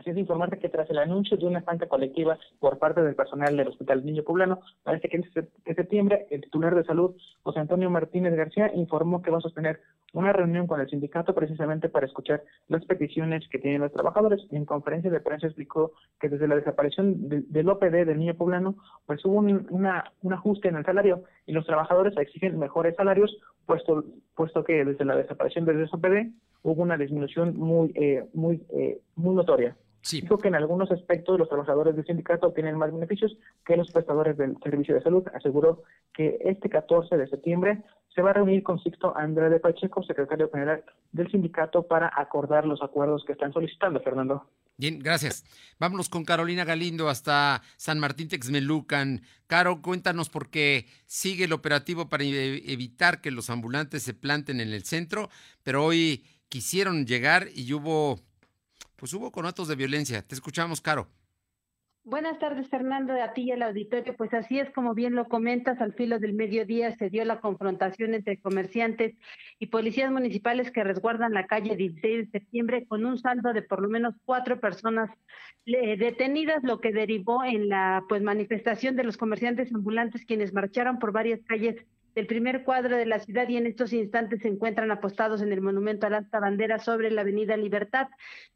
[SPEAKER 5] Así es informarte que tras el anuncio de una falta colectiva por parte del personal del Hospital Niño Poblano, parece que en septiembre el titular de salud, José Antonio Martínez García, informó que va a sostener una reunión con el sindicato precisamente para escuchar las peticiones que tienen los trabajadores. En conferencia de prensa explicó que desde la desaparición del OPD del Niño Poblano, pues hubo un ajuste en el salario y los trabajadores exigen mejores salarios, puesto, puesto que desde la desaparición del OPD hubo una disminución muy, eh, muy, eh, muy notoria. Dijo que en algunos aspectos los trabajadores del sindicato obtienen más beneficios que los prestadores del servicio de salud. Aseguró que este 14 de septiembre se va a reunir con Sixto Andrade Pacheco, secretario general del sindicato, para acordar los acuerdos que están solicitando, Fernando.
[SPEAKER 1] Bien, gracias. Vámonos con Carolina Galindo hasta San Martín Texmelucan. Caro, cuéntanos por qué sigue el operativo para evitar que los ambulantes se planten en el centro, pero hoy quisieron llegar y hubo, pues hubo conatos de violencia. Te escuchamos, Caro.
[SPEAKER 27] Buenas tardes, Fernando, a ti y al auditorio. Pues así es como bien lo comentas, al filo del mediodía se dio la confrontación entre comerciantes y policías municipales que resguardan la calle 16 de septiembre con un saldo de por lo menos cuatro personas eh, detenidas, lo que derivó en la pues manifestación de los comerciantes ambulantes quienes marcharon por varias calles del primer cuadro de la ciudad y en estos instantes se encuentran apostados en el monumento a la alta bandera sobre la avenida Libertad.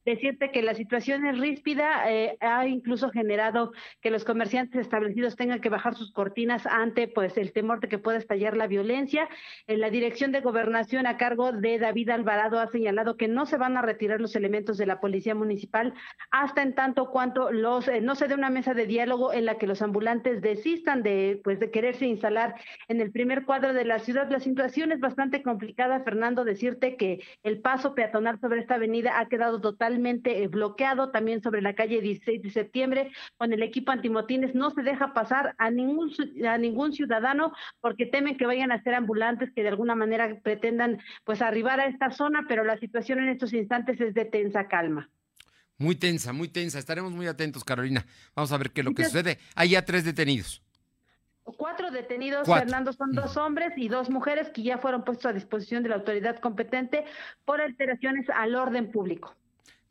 [SPEAKER 27] Decirte que la situación es ríspida, eh, ha incluso generado que los comerciantes establecidos tengan que bajar sus cortinas ante pues el temor de que pueda estallar la violencia. En la dirección de gobernación a cargo de David Alvarado ha señalado que no se van a retirar los elementos de la policía municipal hasta en tanto cuanto los eh, no se dé una mesa de diálogo en la que los ambulantes desistan de pues de quererse instalar en el primer cuadro de la ciudad. La situación es bastante complicada, Fernando, decirte que el paso peatonal sobre esta avenida ha quedado totalmente eh, bloqueado, también sobre la calle 16 de septiembre, con el equipo antimotines no se deja pasar a ningún, a ningún ciudadano porque temen que vayan a ser ambulantes que de alguna manera pretendan pues arribar a esta zona, pero la situación en estos instantes es de tensa calma.
[SPEAKER 1] Muy tensa, muy tensa. Estaremos muy atentos, Carolina. Vamos a ver qué es lo que sucede. Hay ya tres detenidos.
[SPEAKER 27] Cuatro detenidos, Fernando, son dos hombres y dos mujeres que ya fueron puestos a disposición de la autoridad competente por alteraciones al orden público.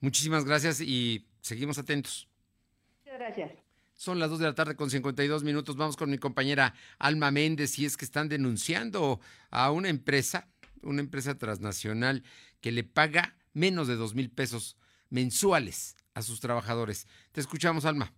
[SPEAKER 1] Muchísimas gracias y seguimos atentos.
[SPEAKER 27] Muchas gracias.
[SPEAKER 1] Son las dos de la tarde con 52 minutos. Vamos con mi compañera Alma Méndez y es que están denunciando a una empresa, una empresa transnacional que le paga menos de dos mil pesos mensuales a sus trabajadores. Te escuchamos, Alma.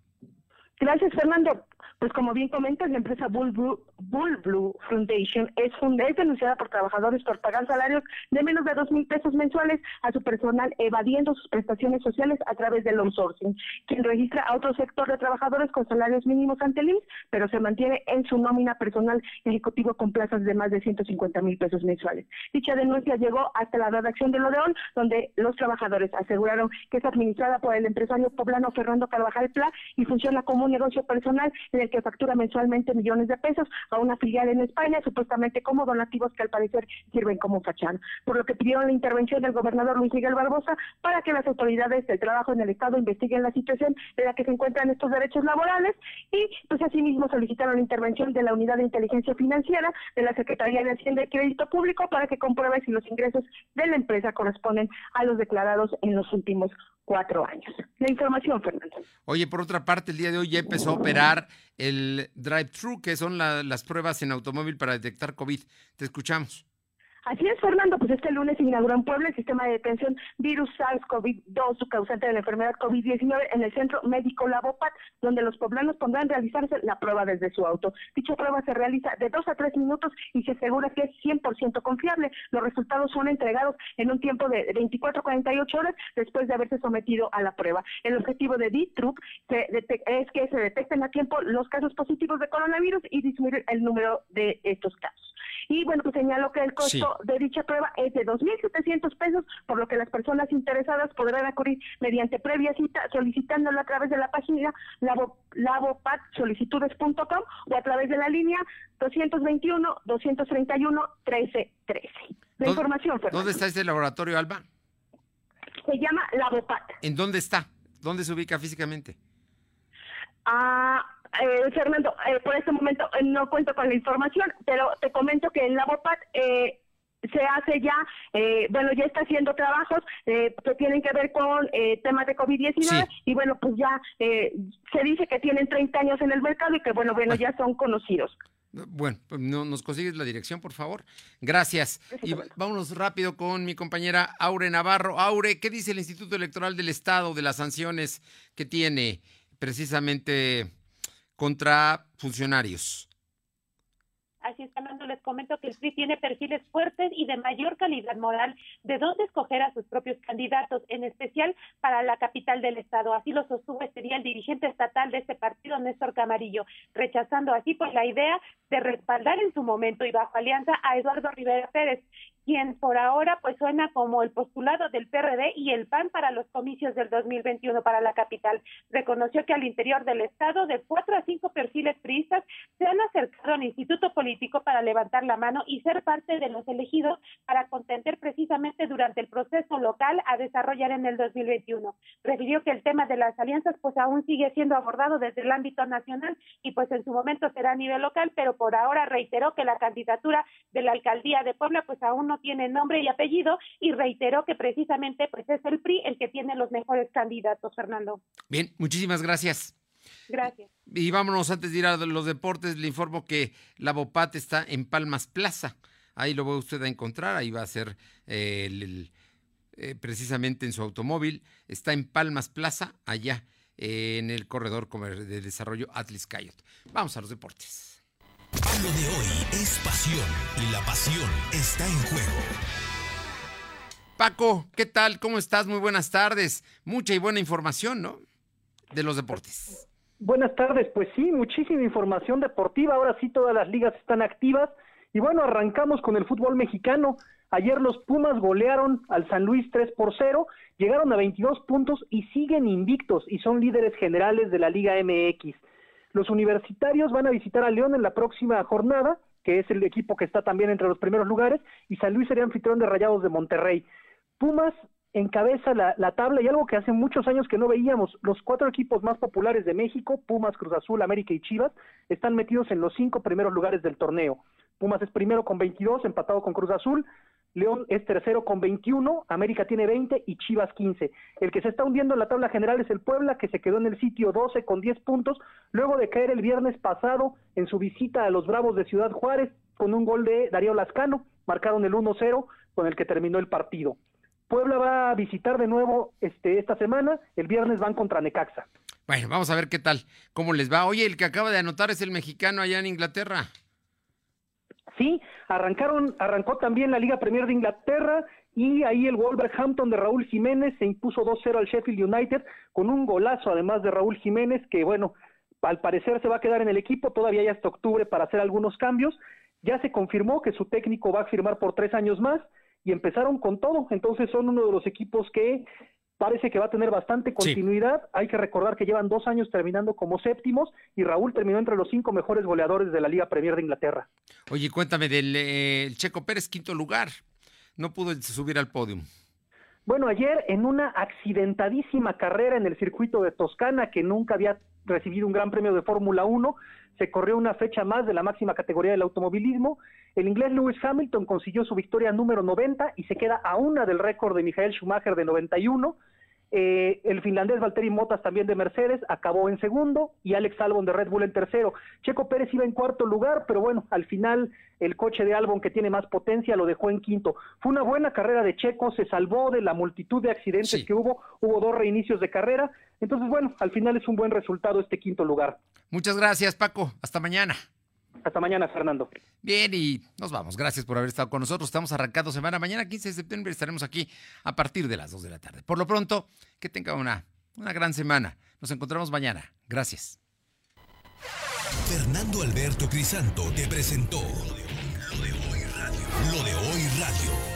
[SPEAKER 6] Gracias, Fernando. Pues como bien comentas, la empresa Bull Blue, Foundation es, es denunciada por trabajadores por pagar salarios de menos de dos mil pesos mensuales a su personal evadiendo sus prestaciones sociales a través del outsourcing, quien registra a otro sector de trabajadores con salarios mínimos ante el IMSS, pero se mantiene en su nómina personal ejecutivo con plazas de más de 150 mil pesos mensuales. Dicha denuncia llegó hasta la redacción de Lodeón, donde los trabajadores aseguraron que es administrada por el empresario poblano Fernando Carvajal Pla y funciona como un negocio personal en que factura mensualmente millones de pesos a una filial en España, supuestamente como donativos que al parecer sirven como fachada. Por lo que pidieron la intervención del gobernador Luis Miguel Barbosa para que las autoridades del trabajo en el Estado investiguen la situación en la que se encuentran estos derechos laborales y pues asimismo solicitaron la intervención de la Unidad de Inteligencia Financiera de la Secretaría de Hacienda y Crédito Público para que compruebe si los ingresos de la empresa corresponden a los declarados en los últimos cuatro años. La información, Fernando.
[SPEAKER 1] Oye, por otra parte, el día de hoy ya empezó a operar el drive-thru, que son las pruebas en automóvil para detectar COVID. Te escuchamos.
[SPEAKER 6] Así es, Fernando, pues este lunes se inauguró en Puebla el sistema de detención virus SARS-CoV-2, su causante de la enfermedad COVID-19, en el centro médico Labopat, donde los poblanos podrán realizarse la prueba desde su auto. Dicha prueba se realiza de dos a tres minutos y se asegura que es 100% confiable. Los resultados son entregados en un tiempo de 24 a 48 horas después de haberse sometido a la prueba. El objetivo de D-Troop es que se detecten a tiempo los casos positivos de coronavirus y disminuir el número de estos casos. Y bueno, pues señalo que el costo de dicha prueba es de 2.700 pesos, por lo que las personas interesadas podrán acudir mediante previa cita solicitándolo a través de la página lavopatsolicitudes.com o a través de la línea 221-231-1313. La información, Fernando.
[SPEAKER 1] ¿Dónde está este laboratorio, Alba?
[SPEAKER 6] Se llama Lavopat.
[SPEAKER 1] ¿En dónde está? ¿Dónde se ubica físicamente?
[SPEAKER 6] Ah, eh, Fernando, eh, por este momento eh, no cuento con la información, pero te comento que el Lavopat eh, se hace ya, eh, bueno, ya está haciendo trabajos que tienen que ver con temas de COVID-19 y bueno, pues ya se dice que tienen 30 años en el mercado y que bueno, bueno, ya son conocidos.
[SPEAKER 1] Bueno, pues no, nos consigues la dirección, por favor. Gracias. Y vámonos rápido con mi compañera Aure Navarro. Aure, ¿qué dice el Instituto Electoral del Estado de las sanciones que tiene precisamente contra funcionarios.
[SPEAKER 7] Así es, Fernando, les comento que el PRI tiene perfiles fuertes y de mayor calidad moral de dónde escoger a sus propios candidatos, en especial para la capital del Estado. Así lo sostuvo este día el dirigente estatal de este partido, Néstor Camarillo, rechazando así pues la idea de respaldar en su momento y bajo alianza a Eduardo Rivera Pérez, quien por ahora pues suena como el postulado del PRD y el PAN para los comicios del 2021 para la capital. Reconoció que al interior del Estado de cuatro a cinco perfiles priistas se han acercado al Instituto Político para levantar la mano y ser parte de los elegidos para contender precisamente durante el proceso local a desarrollar en el 2021. Refirió que el tema de las alianzas pues aún sigue siendo abordado desde el ámbito nacional y pues en su momento será a nivel local, pero por ahora reiteró que la candidatura de la alcaldía de Puebla pues aún no tiene nombre y apellido y reiteró que precisamente pues es el PRI el que tiene los mejores candidatos, Fernando.
[SPEAKER 1] Bien, muchísimas gracias.
[SPEAKER 7] Gracias.
[SPEAKER 1] Y vámonos antes de ir a los deportes, le informo que la Bopat está en Palmas Plaza. Ahí lo va usted a encontrar, ahí va a ser eh, eh, precisamente en su automóvil. Está en Palmas Plaza, allá en el corredor de desarrollo Atlas Cayot. Vamos a los deportes.
[SPEAKER 2] Lo de hoy es pasión y la pasión está en juego.
[SPEAKER 1] Paco, ¿qué tal? ¿Cómo estás? Muy buenas tardes. Mucha y buena información, ¿no? De los deportes.
[SPEAKER 28] Buenas tardes, pues sí, muchísima información deportiva. Ahora sí todas las ligas están activas. Y bueno, arrancamos con el fútbol mexicano. Ayer los Pumas golearon al San Luis 3 por 0, llegaron a 22 puntos y siguen invictos y son líderes generales de la Liga MX. Los universitarios van a visitar a León en la próxima jornada, que es el equipo que está también entre los primeros lugares, y San Luis sería anfitrión de Rayados de Monterrey. Pumas encabeza la, la, tabla y algo que hace muchos años que no veíamos, los cuatro equipos más populares de México, Pumas, Cruz Azul, América y Chivas, están metidos en los cinco primeros lugares del torneo. Pumas es primero con 22, empatado con Cruz Azul, León es tercero con 21, América tiene 20 y Chivas 15. El que se está hundiendo en la tabla general es el Puebla, que se quedó en el sitio 12 con 10 puntos, luego de caer el viernes pasado en su visita a los Bravos de Ciudad Juárez con un gol de Darío Lascano, marcaron el 1-0 con el que terminó el partido. Puebla va a visitar de nuevo este, esta semana, el viernes van contra Necaxa.
[SPEAKER 1] Bueno, vamos a ver qué tal, cómo les va. Oye, el que acaba de anotar es el mexicano allá en Inglaterra.
[SPEAKER 28] Sí, arrancaron, arrancó también la Liga Premier de Inglaterra y ahí el Wolverhampton de Raúl Jiménez se impuso 2-0 al Sheffield United con un golazo además de Raúl Jiménez que bueno, al parecer se va a quedar en el equipo todavía hasta octubre para hacer algunos cambios. Ya se confirmó que su técnico va a firmar por tres años más y empezaron con todo. Entonces son uno de los equipos que parece que va a tener bastante continuidad. Hay que recordar que llevan dos años terminando como séptimos y Raúl terminó entre los cinco mejores goleadores de la Liga Premier de Inglaterra.
[SPEAKER 1] Oye, cuéntame del eh, Checo Pérez, quinto lugar. No pudo subir al podio.
[SPEAKER 28] Bueno, ayer en una accidentadísima carrera en el circuito de Toscana, que nunca había recibido un gran premio de Fórmula 1, se corrió una fecha más de la máxima categoría del automovilismo. El inglés Lewis Hamilton consiguió su victoria número 90 y se queda a una del récord de Michael Schumacher de 91. Eh, el finlandés Valtteri Motas también de Mercedes acabó en segundo y Alex Albon de Red Bull en tercero. Checo Pérez iba en cuarto lugar, pero bueno, al final el coche de Albon que tiene más potencia lo dejó en quinto. Fue una buena carrera de Checo, se salvó de la multitud de accidentes que hubo, hubo dos reinicios de carrera, entonces bueno, al final es un buen resultado este quinto lugar.
[SPEAKER 1] Muchas gracias Paco, hasta mañana.
[SPEAKER 28] Hasta mañana, Fernando.
[SPEAKER 1] Bien, y nos vamos. Gracias por haber estado con nosotros. Estamos arrancando semana. Mañana, 15 de septiembre, estaremos aquí a partir de las 2 de la tarde. Por lo pronto, que tenga una, una gran semana. Nos encontramos mañana. Gracias.
[SPEAKER 2] Fernando Alberto Crisanto te presentó Lo de Hoy Radio. Lo de Hoy Radio.